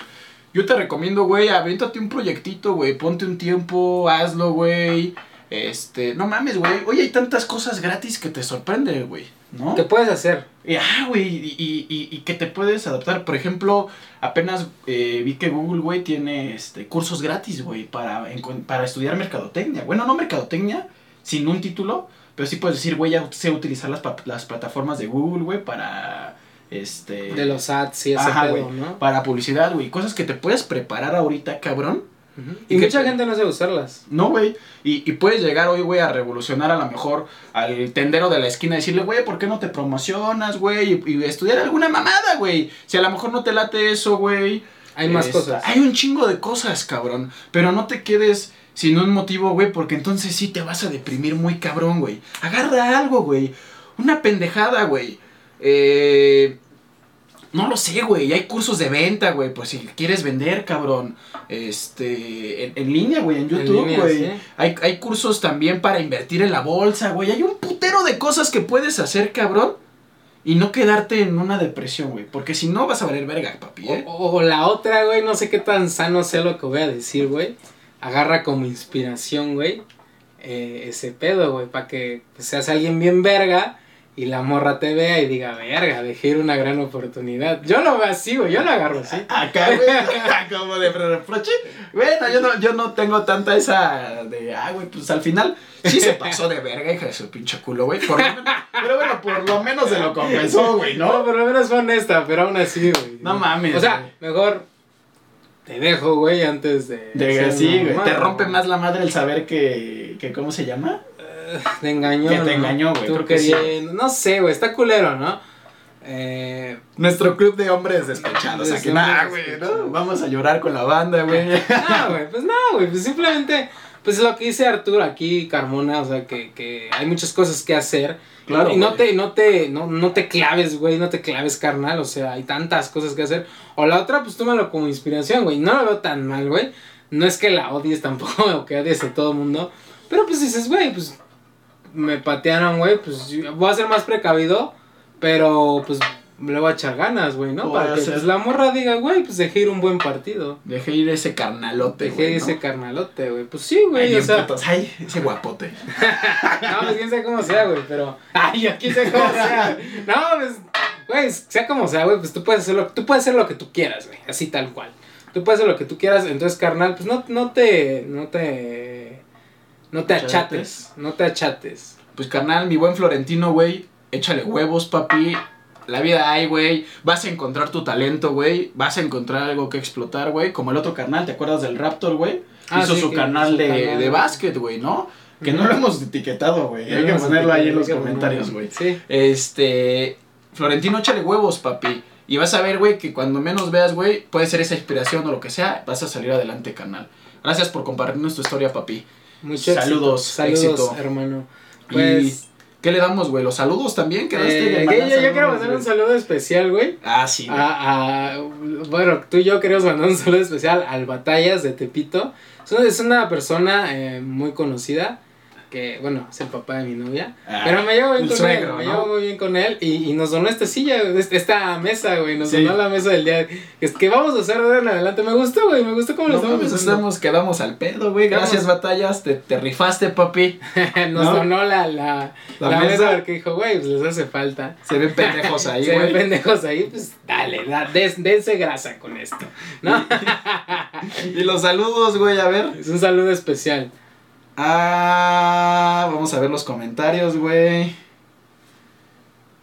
Yo te recomiendo, güey, aviéntate un proyectito, güey. Ponte un tiempo, hazlo, güey. Este, no mames, güey. Oye, hay tantas cosas gratis que te sorprende, güey. ¿No? ¿Qué puedes hacer? Y, ah, güey, y, y, y- y que te puedes adaptar. Por ejemplo, apenas eh, vi que Google, güey, tiene este, cursos gratis, güey, para, para estudiar mercadotecnia. Bueno, no mercadotecnia, sin un título, pero sí puedes decir, güey, ya sé utilizar las, las plataformas de Google, güey, para, este... De los ads y ese Ajá, pedo, güey, ¿no? Para publicidad, güey, cosas que te puedes preparar ahorita, cabrón. Y Y, que mucha te- gente no sabe usarlas. No, güey. Y, y puedes llegar hoy, güey, a revolucionar a lo mejor al tendero de la esquina y decirle, güey, ¿por qué no te promocionas, güey? Y, y estudiar alguna mamada, güey. Si a lo mejor no te late eso, güey. Hay más cosas. Hay un chingo de cosas, cabrón. Pero no te quedes sin un motivo, güey, porque entonces sí te vas a deprimir muy cabrón, güey. Agarra algo, güey. Una pendejada, güey. Eh... No lo sé, güey. Hay cursos de venta, güey. Pues si quieres vender, cabrón. Este. En, en línea, güey. En YouTube, güey. sí. Hay, hay cursos también para invertir en la bolsa, güey. Hay un putero de cosas que puedes hacer, cabrón. Y no quedarte en una depresión, güey. Porque si no vas a valer verga, papi, ¿eh? O, o la otra, güey, no sé qué tan sano sea lo que voy a decir, güey. Agarra como inspiración, güey. eh, ese pedo, güey, para que pues, seas alguien bien verga y la morra te vea y diga, verga, dejé ir una gran oportunidad. Yo lo veo así, güey, yo lo agarro así. Acá, güey, como de reproche. Bueno, yo no, yo no tengo tanta esa de, ah, güey, pues al final sí se pasó de verga, hija de su pinche culo, güey. Por lo menos, pero bueno, por lo menos se lo compensó, güey, No, ¿no? por lo menos fue honesta, pero aún así, güey. No mames, O sea, güey. mejor te dejo, güey, antes de. De sí, güey. Te rompe más la madre el saber que, que ¿cómo se llama? Te engañó. Que te engañó, güey, Tú que sí. No sé, güey, está culero, ¿no? Eh, Nuestro club de hombres despechados. De Aquí, hombres nah, güey, ¿no? Vamos a llorar con la banda, güey. no, güey, pues no, güey, pues simplemente, pues lo que dice Arturo aquí, Carmona, o sea, que, que hay muchas cosas que hacer. Claro, Y no te, no te, no, no te claves, güey, no te claves, carnal, o sea, hay tantas cosas que hacer. O la otra, pues tómalo como inspiración, güey, no lo veo tan mal, güey. No es que la odies tampoco, o que odies a todo mundo, pero pues dices, güey, pues me patearon, güey, pues voy a ser más precavido, pero pues le voy a echar ganas, güey, ¿no? Para que pues, la morra diga, güey, pues dejé ir un buen partido. Dejé ir ese carnalote, Dejé güey. ese ¿no? carnalote, güey. Pues sí, güey, Ay, o sea. Ay, ese guapote. No, pues quién sabe cómo sea, güey, pero. Ay, yo quién sabe cómo sea. No, pues, güey, sea como sea, güey, pues tú puedes hacer lo, tú puedes hacer lo que tú quieras, güey. Así tal cual. Tú puedes hacer lo que tú quieras, entonces, carnal, pues no, no te. No te. No te Achates. No te achates. Pues carnal, mi buen Florentino, güey, échale huevos, papi. La vida hay, güey. Vas a encontrar tu talento, güey. Vas a encontrar algo que explotar, güey. Como el otro carnal, ¿te acuerdas del Raptor, güey? Ah, Hizo sí, su canal de, canal. de básquet, güey, ¿no? Que no lo hemos etiquetado, güey. Hay que ponerlo ahí en los comentarios, güey. Sí. Este. Florentino, échale huevos, papi. Y vas a ver, güey, que cuando menos veas, güey, puede ser esa inspiración o lo que sea, vas a salir adelante, carnal. Gracias por compartirnos tu historia, papi. Mucho Saludos. Saludos, éxito. hermano. Y, Pues. ¿Qué le damos, güey? ¿Los saludos también? ¿Quedaste eh, yo, quiero mandar un saludo especial, güey. Ah, sí. güey. A, a- bueno, tú y yo queremos mandar un saludo especial al Batallas de Tepito. Es una, es una persona eh, muy conocida, que, bueno, es el papá de mi novia. Ah, pero me llevo bien con suegro, él, me ¿no? llevo muy bien con él. Y, y nos donó esta silla, este- esta mesa, güey. Nos Sí. donó la mesa del día. Es que vamos a hacer de ahora en adelante. Me gustó, güey. Me gustó cómo lo No, estamos pues quedamos al pedo, güey. Gracias, batallas. Te, te rifaste, papi. Nos ¿No? donó la, la, La la, mesa. porque dijo, güey, pues les hace falta. Se ven pendejos ahí, Se ven güey. pendejos ahí, pues dale, da, des- dense grasa con esto, ¿no? Y los saludos, güey, a ver. es un saludo especial. Ah, vamos a ver los comentarios, güey.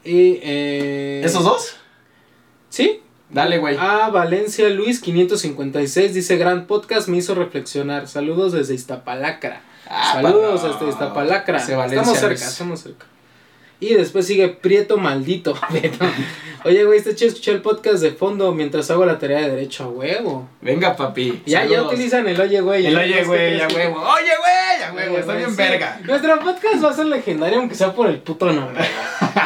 Y, eh... ¿Esos dos? Sí. Dale, güey. Ah, Valencia Luis 556 dice, gran podcast me hizo reflexionar. Saludos desde Iztapalacra. Ah, Saludos desde Iztapalacra. Estamos cerca, Luis. estamos cerca. Y después sigue Prieto Maldito. Oye, güey, está chido escuchar el podcast de fondo mientras hago la tarea de derecho a huevo. Venga, papi. Ya, ya utilizan el oye, güey. El oye, güey, ya huevo. Oye, güey, ya huevo. Está bien sí. verga. Nuestro podcast va a ser legendario aunque sea por el puto nombre.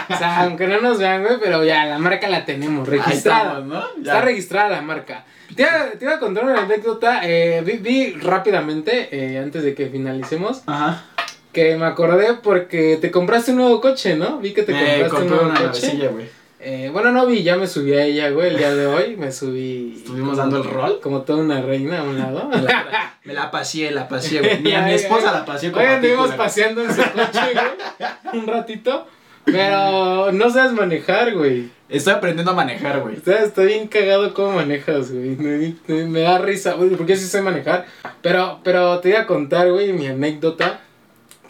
o sea, aunque no nos vean, güey, pero ya la marca la tenemos Ahí registrada. estamos, ¿no? Ya. Está registrada la marca. Te iba, te iba a contar una anécdota. eh, vi, vi rápidamente, eh, antes de que finalicemos, Ajá. Que me acordé porque te compraste un nuevo coche, ¿no? Vi que te Me compraste un nuevo una coche. güey. Eh, bueno, no vi, ya me subí a ella, güey, el día de hoy. Me subí. ¿Estuvimos dando el rol? Como toda una reina a un lado. Me la, me la paseé, la paseé, güey. Ni a mi esposa la paseé como anduvimos culero. paseando en su coche, güey. Un ratito. Pero no sabes manejar, güey. Estoy aprendiendo a manejar, güey. Estoy bien cagado cómo manejas, güey. Me, me- me da risa, güey, porque sí sé manejar. Pero, pero te iba a contar, güey, mi anécdota.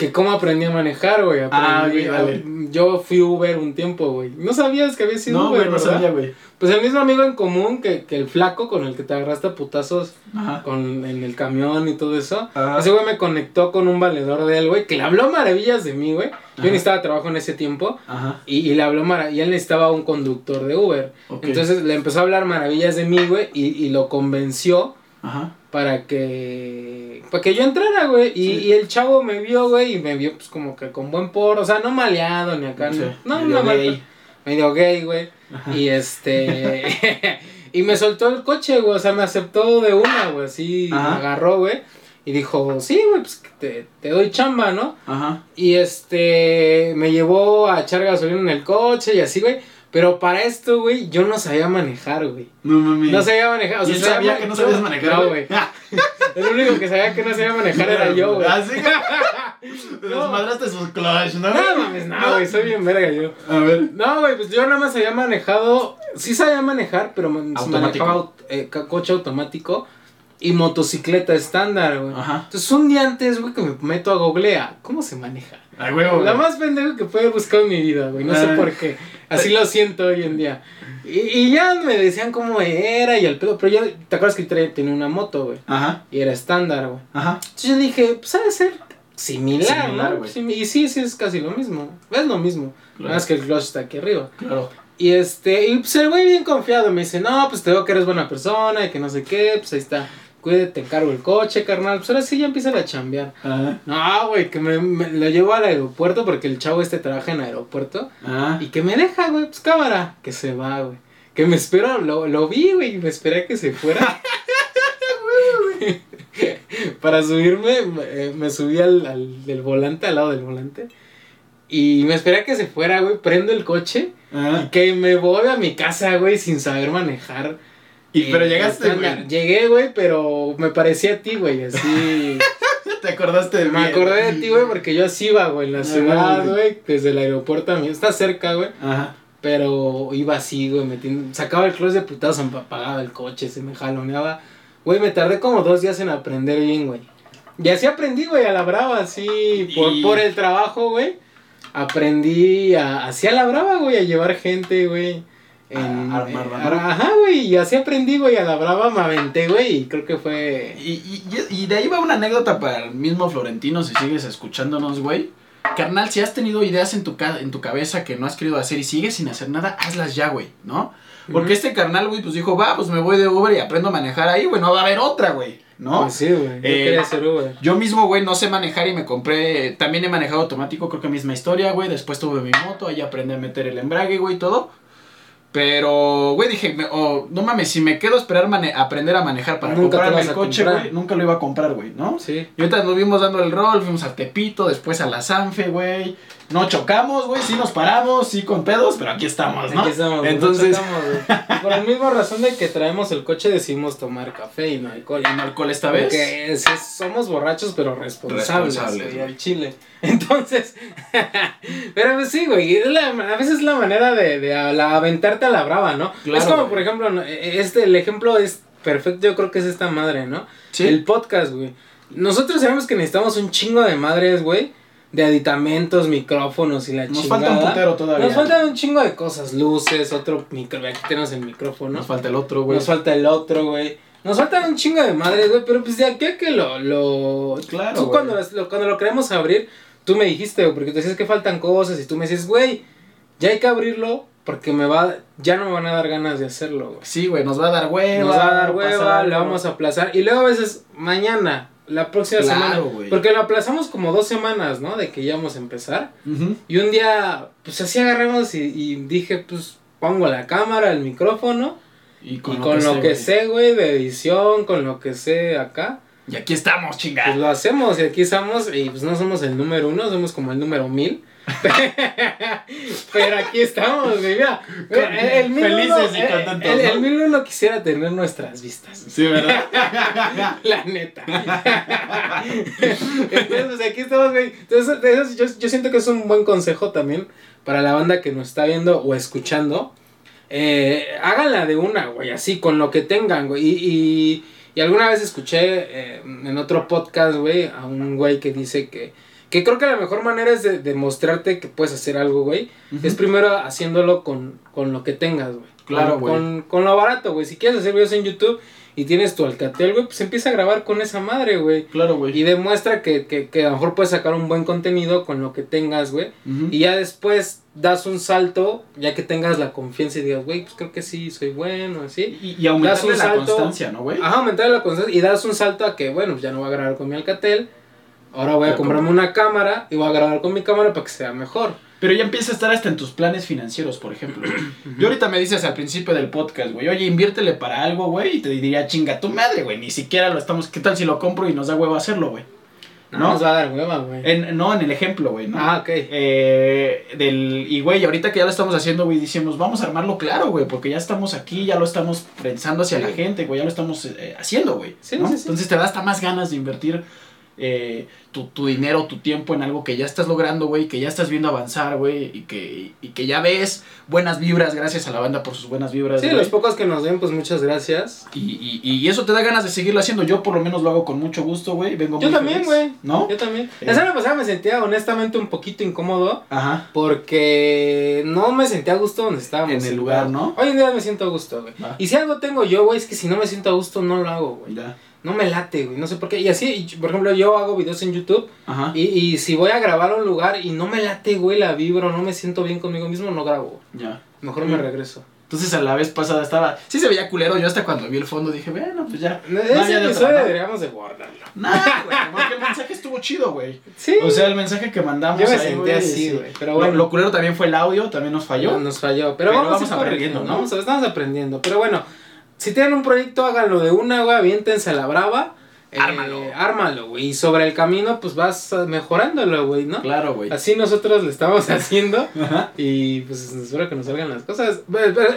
Que cómo aprendí a manejar, güey. Ah, dale. Yo fui Uber un tiempo, güey. No sabías que había sido No, Uber, güey, no ¿verdad? sabía, güey. Pues el mismo amigo en común que, que el flaco con el que te agarraste a putazos Ajá. con, en el camión y todo eso. Ajá. Ese güey me conectó con un valedor de él, güey, que le habló maravillas de mí, güey. Yo necesitaba trabajo en ese tiempo. Ajá. Y, y le habló maravillas. Y él necesitaba un conductor de Uber. Ok. Entonces le empezó a hablar maravillas de mí, güey. Y, y lo convenció Ajá. Para que. Para que yo entrara, güey. Y, Sí. y el chavo me vio, güey. Y me vio, pues, como que con buen por. O sea, no maleado ni acá. Sí, no, medio no mal- gay. Medio gay, güey. Y este. y me soltó el coche, güey. O sea, me aceptó de una, güey. Así Ajá. me agarró, güey. Y dijo, sí, güey, pues te, te doy chamba, ¿no? Ajá. Y este. Me llevó a echar gasolina en el coche y así, güey. Pero para esto, güey, yo no sabía manejar, güey. No mames. No sabía manejar. O ¿Y sea, sabía que no sabías manejar, No, güey? güey. El único que sabía que no sabía manejar era yo, güey. Así que- Te desmadraste sus clutch, ¿no? No mames, no, güey, soy bien verga yo. A ver. No, güey, pues yo nada más había manejado, sí sabía manejar, pero Automático. manejaba eh, coche automático y motocicleta estándar, güey. Ajá. Entonces un día antes, güey, que me meto a googlea, ¿cómo se maneja? Ay, huevo. La más pendejo que puedo buscar en mi vida, güey, no sé Ah. por qué. Así lo siento hoy en día. Y, y ya me decían cómo era y el pedo, pero yo, ¿te acuerdas que tenía una moto, güey? Ajá. Y era estándar, güey. Ajá. Entonces yo dije, pues ha de ser similar, Similar, y sí, sí, es casi lo mismo. Es lo mismo. Claro. Nada más que el clutch está aquí arriba. Claro. Y este, y pues el güey bien confiado me dice, no, pues te veo que eres buena persona y que no sé qué, pues ahí está. Cuídate, te encargo el coche, carnal. Pues ahora sí ya empieza a chambear. Ajá. No, güey, que me, me- lo llevo al aeropuerto porque el chavo este trabaja en aeropuerto. Ah. Y que me deja, güey, pues cámara. Que se va, güey. Que me espero, lo, lo vi, güey, y me esperé a que se fuera. Para subirme, me, eh, me subí al, al del volante, al lado del volante. Y me esperé a que se fuera, güey. Prendo el coche. Ah. Y que me voy a mi casa, güey, sin saber manejar. Y eh, pero llegaste, güey. Llegué, güey, pero me parecía a ti, güey, así. Te acordaste de mí. me acordé de ti, güey, porque yo así iba, güey, en la Ah, ciudad, güey. desde el aeropuerto a mí. Está cerca, güey. Ajá. Pero iba así, güey, metiendo, sacaba el clutch de putazo, apagaba el coche, se me jaloneaba. Güey, me tardé como dos días en aprender bien, güey. Y así aprendí, güey, a la brava, así, por, Y- por el trabajo, güey. Aprendí a, así a la brava, güey, a llevar gente, güey. En, A armar banda. ajá, güey, y así aprendí, güey, a la brava me aventé, güey, y creo que fue... Y, y, y- de ahí va una anécdota para el mismo Florentino, si sigues escuchándonos, güey. Carnal, si has tenido ideas en tu, ca- en tu cabeza que no has querido hacer y sigues sin hacer nada, hazlas ya, güey, ¿no? Porque este carnal, güey, pues dijo, va, pues me voy de Uber y aprendo a manejar ahí, güey, no va a haber otra, güey, ¿no? Pues sí, güey, yo Eh, quería hacer Uber. Yo mismo, güey, no sé manejar y me compré. También he manejado automático, creo que misma historia, güey. Después tuve mi moto, ahí aprendí a meter el embrague, güey, y todo. Pero, güey, dije, me- oh, no mames, si me quedo a esperar mane- aprender a manejar para Nunca comprarme el coche, güey, nunca lo iba a comprar, güey, ¿no? Sí. Y ahorita nos vimos dando el rol, fuimos a Tepito, después a la Sanfe, güey. No chocamos, güey, sí nos paramos, sí con pedos, pero aquí estamos, ¿no? Aquí estamos, güey, Entonces, no chocamos, por la misma razón de que traemos el coche decidimos tomar café y no alcohol. ¿y no alcohol esta vez? Porque es- es- somos borrachos pero responsables, Responsables, güey, güey. al chile. Entonces, pero pues sí, güey, es la- a veces es la manera de, de a- la- aventarte a la brava, ¿no? Claro, es como, güey. por ejemplo, e- este, el ejemplo es perfecto, yo creo que es esta madre, ¿no? Sí. El podcast, güey. Nosotros sabemos que necesitamos un chingo de madres, güey, de aditamentos, micrófonos y la Nos chingada. falta un putero todavía. Nos faltan un chingo de cosas, luces, otro micro, aquí tenemos el micrófono. Nos falta el otro, güey. Nos falta el otro, güey. Nos faltan un chingo de madres, güey, pero pues de aquí a que lo... lo... Claro, Tú güey. cuando, lo, cuando lo queremos abrir, tú me dijiste, güey, porque te decías que faltan cosas y tú me dices, güey, ya hay que abrirlo porque me va... Ya no me van a dar ganas de hacerlo, güey. Sí, güey, nos va a dar hueva. Nos va a dar hueva, le vamos a aplazar. Y luego a veces, mañana, la próxima Claro, semana. güey. Porque lo aplazamos como dos semanas, ¿no? De que ya vamos a empezar. Y un día, pues así agarramos y, y dije, pues pongo la cámara, el micrófono. Y Y con lo que, güey. sé, güey, de edición, con lo que sé acá, Y aquí estamos, pues chingada. lo hacemos. Y aquí estamos, y pues no somos el número uno, somos como el número mil. Pero aquí estamos, güey, mira. El, el mil felices uno, y eh, contentos, El, ¿no? el mil uno quisiera tener nuestras vistas. Sí, ¿verdad? La neta. Entonces, pues aquí estamos, güey. Entonces, yo, yo siento que es un buen consejo también para la banda que nos está viendo o escuchando. Eh, háganla de una, güey, así, con lo que tengan, güey. Y, y, y alguna vez escuché eh, en otro podcast, güey, a un güey que dice que, que creo que la mejor manera es de demostrarte que puedes hacer algo, güey. Es primero haciéndolo con, con lo que tengas, güey. Claro, güey. Con, con lo barato, güey. Si quieres hacer videos en YouTube y tienes tu Alcatel, güey, pues empieza a grabar con esa madre, güey. Claro, güey. Y demuestra que, que, que a lo mejor puedes sacar un buen contenido con lo que tengas, güey. Y ya después das un salto, ya que tengas la confianza y digas, güey, pues creo que sí, soy bueno, así. Y, y un la salto. constancia, ¿no, güey? Ajá, aumentar la constancia y das un salto a que, bueno, pues ya no voy a grabar con mi Alcatel. Ahora voy a comprarme una cámara y voy a grabar con mi cámara para que sea mejor. Pero ya empieza a estar hasta en tus planes financieros, por ejemplo. Yo ahorita me dices al principio del podcast, güey, oye, inviértele para algo, güey, y te diría, chinga tu madre, güey, ni siquiera lo estamos, ¿qué tal si lo compro y nos da huevo hacerlo, güey? No, No. nos va a dar hueva, güey. En, no, en el ejemplo, güey, ¿no? Ah, ok. Eh, del, y güey, ahorita que ya lo estamos haciendo, güey, decimos, vamos a armarlo claro, güey, porque ya estamos aquí, ya lo estamos pensando hacia Sí. la gente, güey, ya lo estamos eh, haciendo, güey. Sí, ¿no? sí, sí. Entonces te da hasta más ganas de invertir eh, tu, tu dinero, tu tiempo en algo que ya estás logrando, güey, que ya estás viendo avanzar, güey, y que, y que ya ves buenas vibras, gracias a la banda por sus buenas vibras. Sí, los pocos que nos den, pues muchas gracias. Y, y, y eso te da ganas de seguirlo haciendo. Yo por lo menos lo hago con mucho gusto, güey. Vengo Yo muy también, güey. ¿No? Yo también. Eh. La semana pasada me sentía honestamente un poquito incómodo Ajá. porque no me sentía a gusto donde estábamos. En el lugar, ¿no? Hoy en día me siento a gusto, güey. Y si algo tengo yo, güey, es que si no me siento a gusto, no lo hago, güey. Ya. No me late, güey. No sé por qué. Y así, por ejemplo, yo hago videos en YouTube Ajá. y, y si voy a grabar a un lugar y no me late, güey, la vibro, no me siento bien conmigo mismo, no grabo. Ya. Mejor Mm. me regreso. Entonces a la vez pasada estaba. Sí se veía culero. Yo hasta cuando vi el fondo dije, bueno, pues ya. No Ese había de otra, episodio ¿no? deberíamos de guardarlo. Nah, güey, porque el mensaje estuvo chido, güey. Sí. O sea, el mensaje que mandamos Yo me ahí, güey, así, sí. güey, pero Lo- bueno. Lo, culero también fue el audio, también nos falló. No, nos falló. Pero, Pero vamos, vamos aprendiendo, ¿no? ¿no? Vamos estamos aprendiendo. Pero bueno, si tienen un proyecto, háganlo de una, güey, aviéntense a la brava. Eh, Ármalo. ármalo, güey. Y sobre el camino, pues vas mejorándolo, güey, ¿no? Claro, güey. Así nosotros lo estamos haciendo. Ajá. Y pues espero que nos salgan las cosas.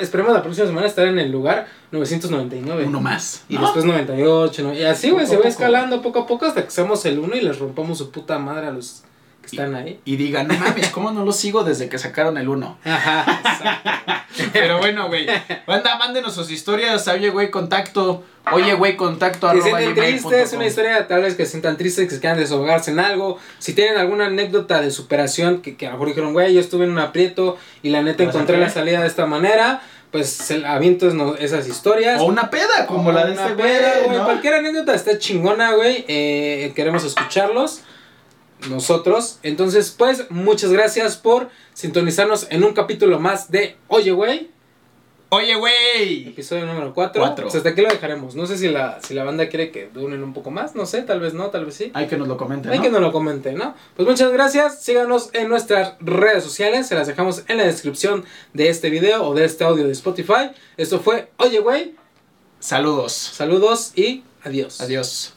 Esperemos la próxima semana estar en el lugar 999. Uno más. Y después 98. ¿no? Y así, güey, se va escalando poco a poco hasta que seamos el uno y les rompamos su puta madre a los que están ahí. Y digan, no mames, ¿cómo no lo sigo desde que sacaron el 1? Ajá, exacto. Pero bueno, güey. Banda, mándenos sus historias. Oye, güey, contacto. Oye, güey, contacto. Arroba sienten tristes, una historia tal vez que se sientan tristes, que se quieran desahogarse en algo. Si tienen alguna anécdota de superación, que, que a lo mejor dijeron, güey, yo estuve en un aprieto y la neta ¿La encontré la salida de esta manera, pues se- aviéntenos esas historias. O una peda, como la de Una este peda, güey. ¿no? Cualquier anécdota está chingona, güey. Eh, queremos escucharlos. Nosotros. Entonces, pues, muchas gracias por sintonizarnos en un capítulo más de Oye, güey. Oye, güey. Episodio número 4. Cuatro. Pues hasta aquí lo dejaremos. No sé si la, si la banda quiere que duren un poco más. No sé, tal vez no, tal vez sí. Hay que nos lo comenten. Hay ¿no? que nos lo comenten, ¿no? Pues muchas gracias. Síganos en nuestras redes sociales. Se las dejamos en la descripción de este video o de este audio de Spotify. Esto fue Oye, güey. Saludos. Saludos y adiós. Adiós.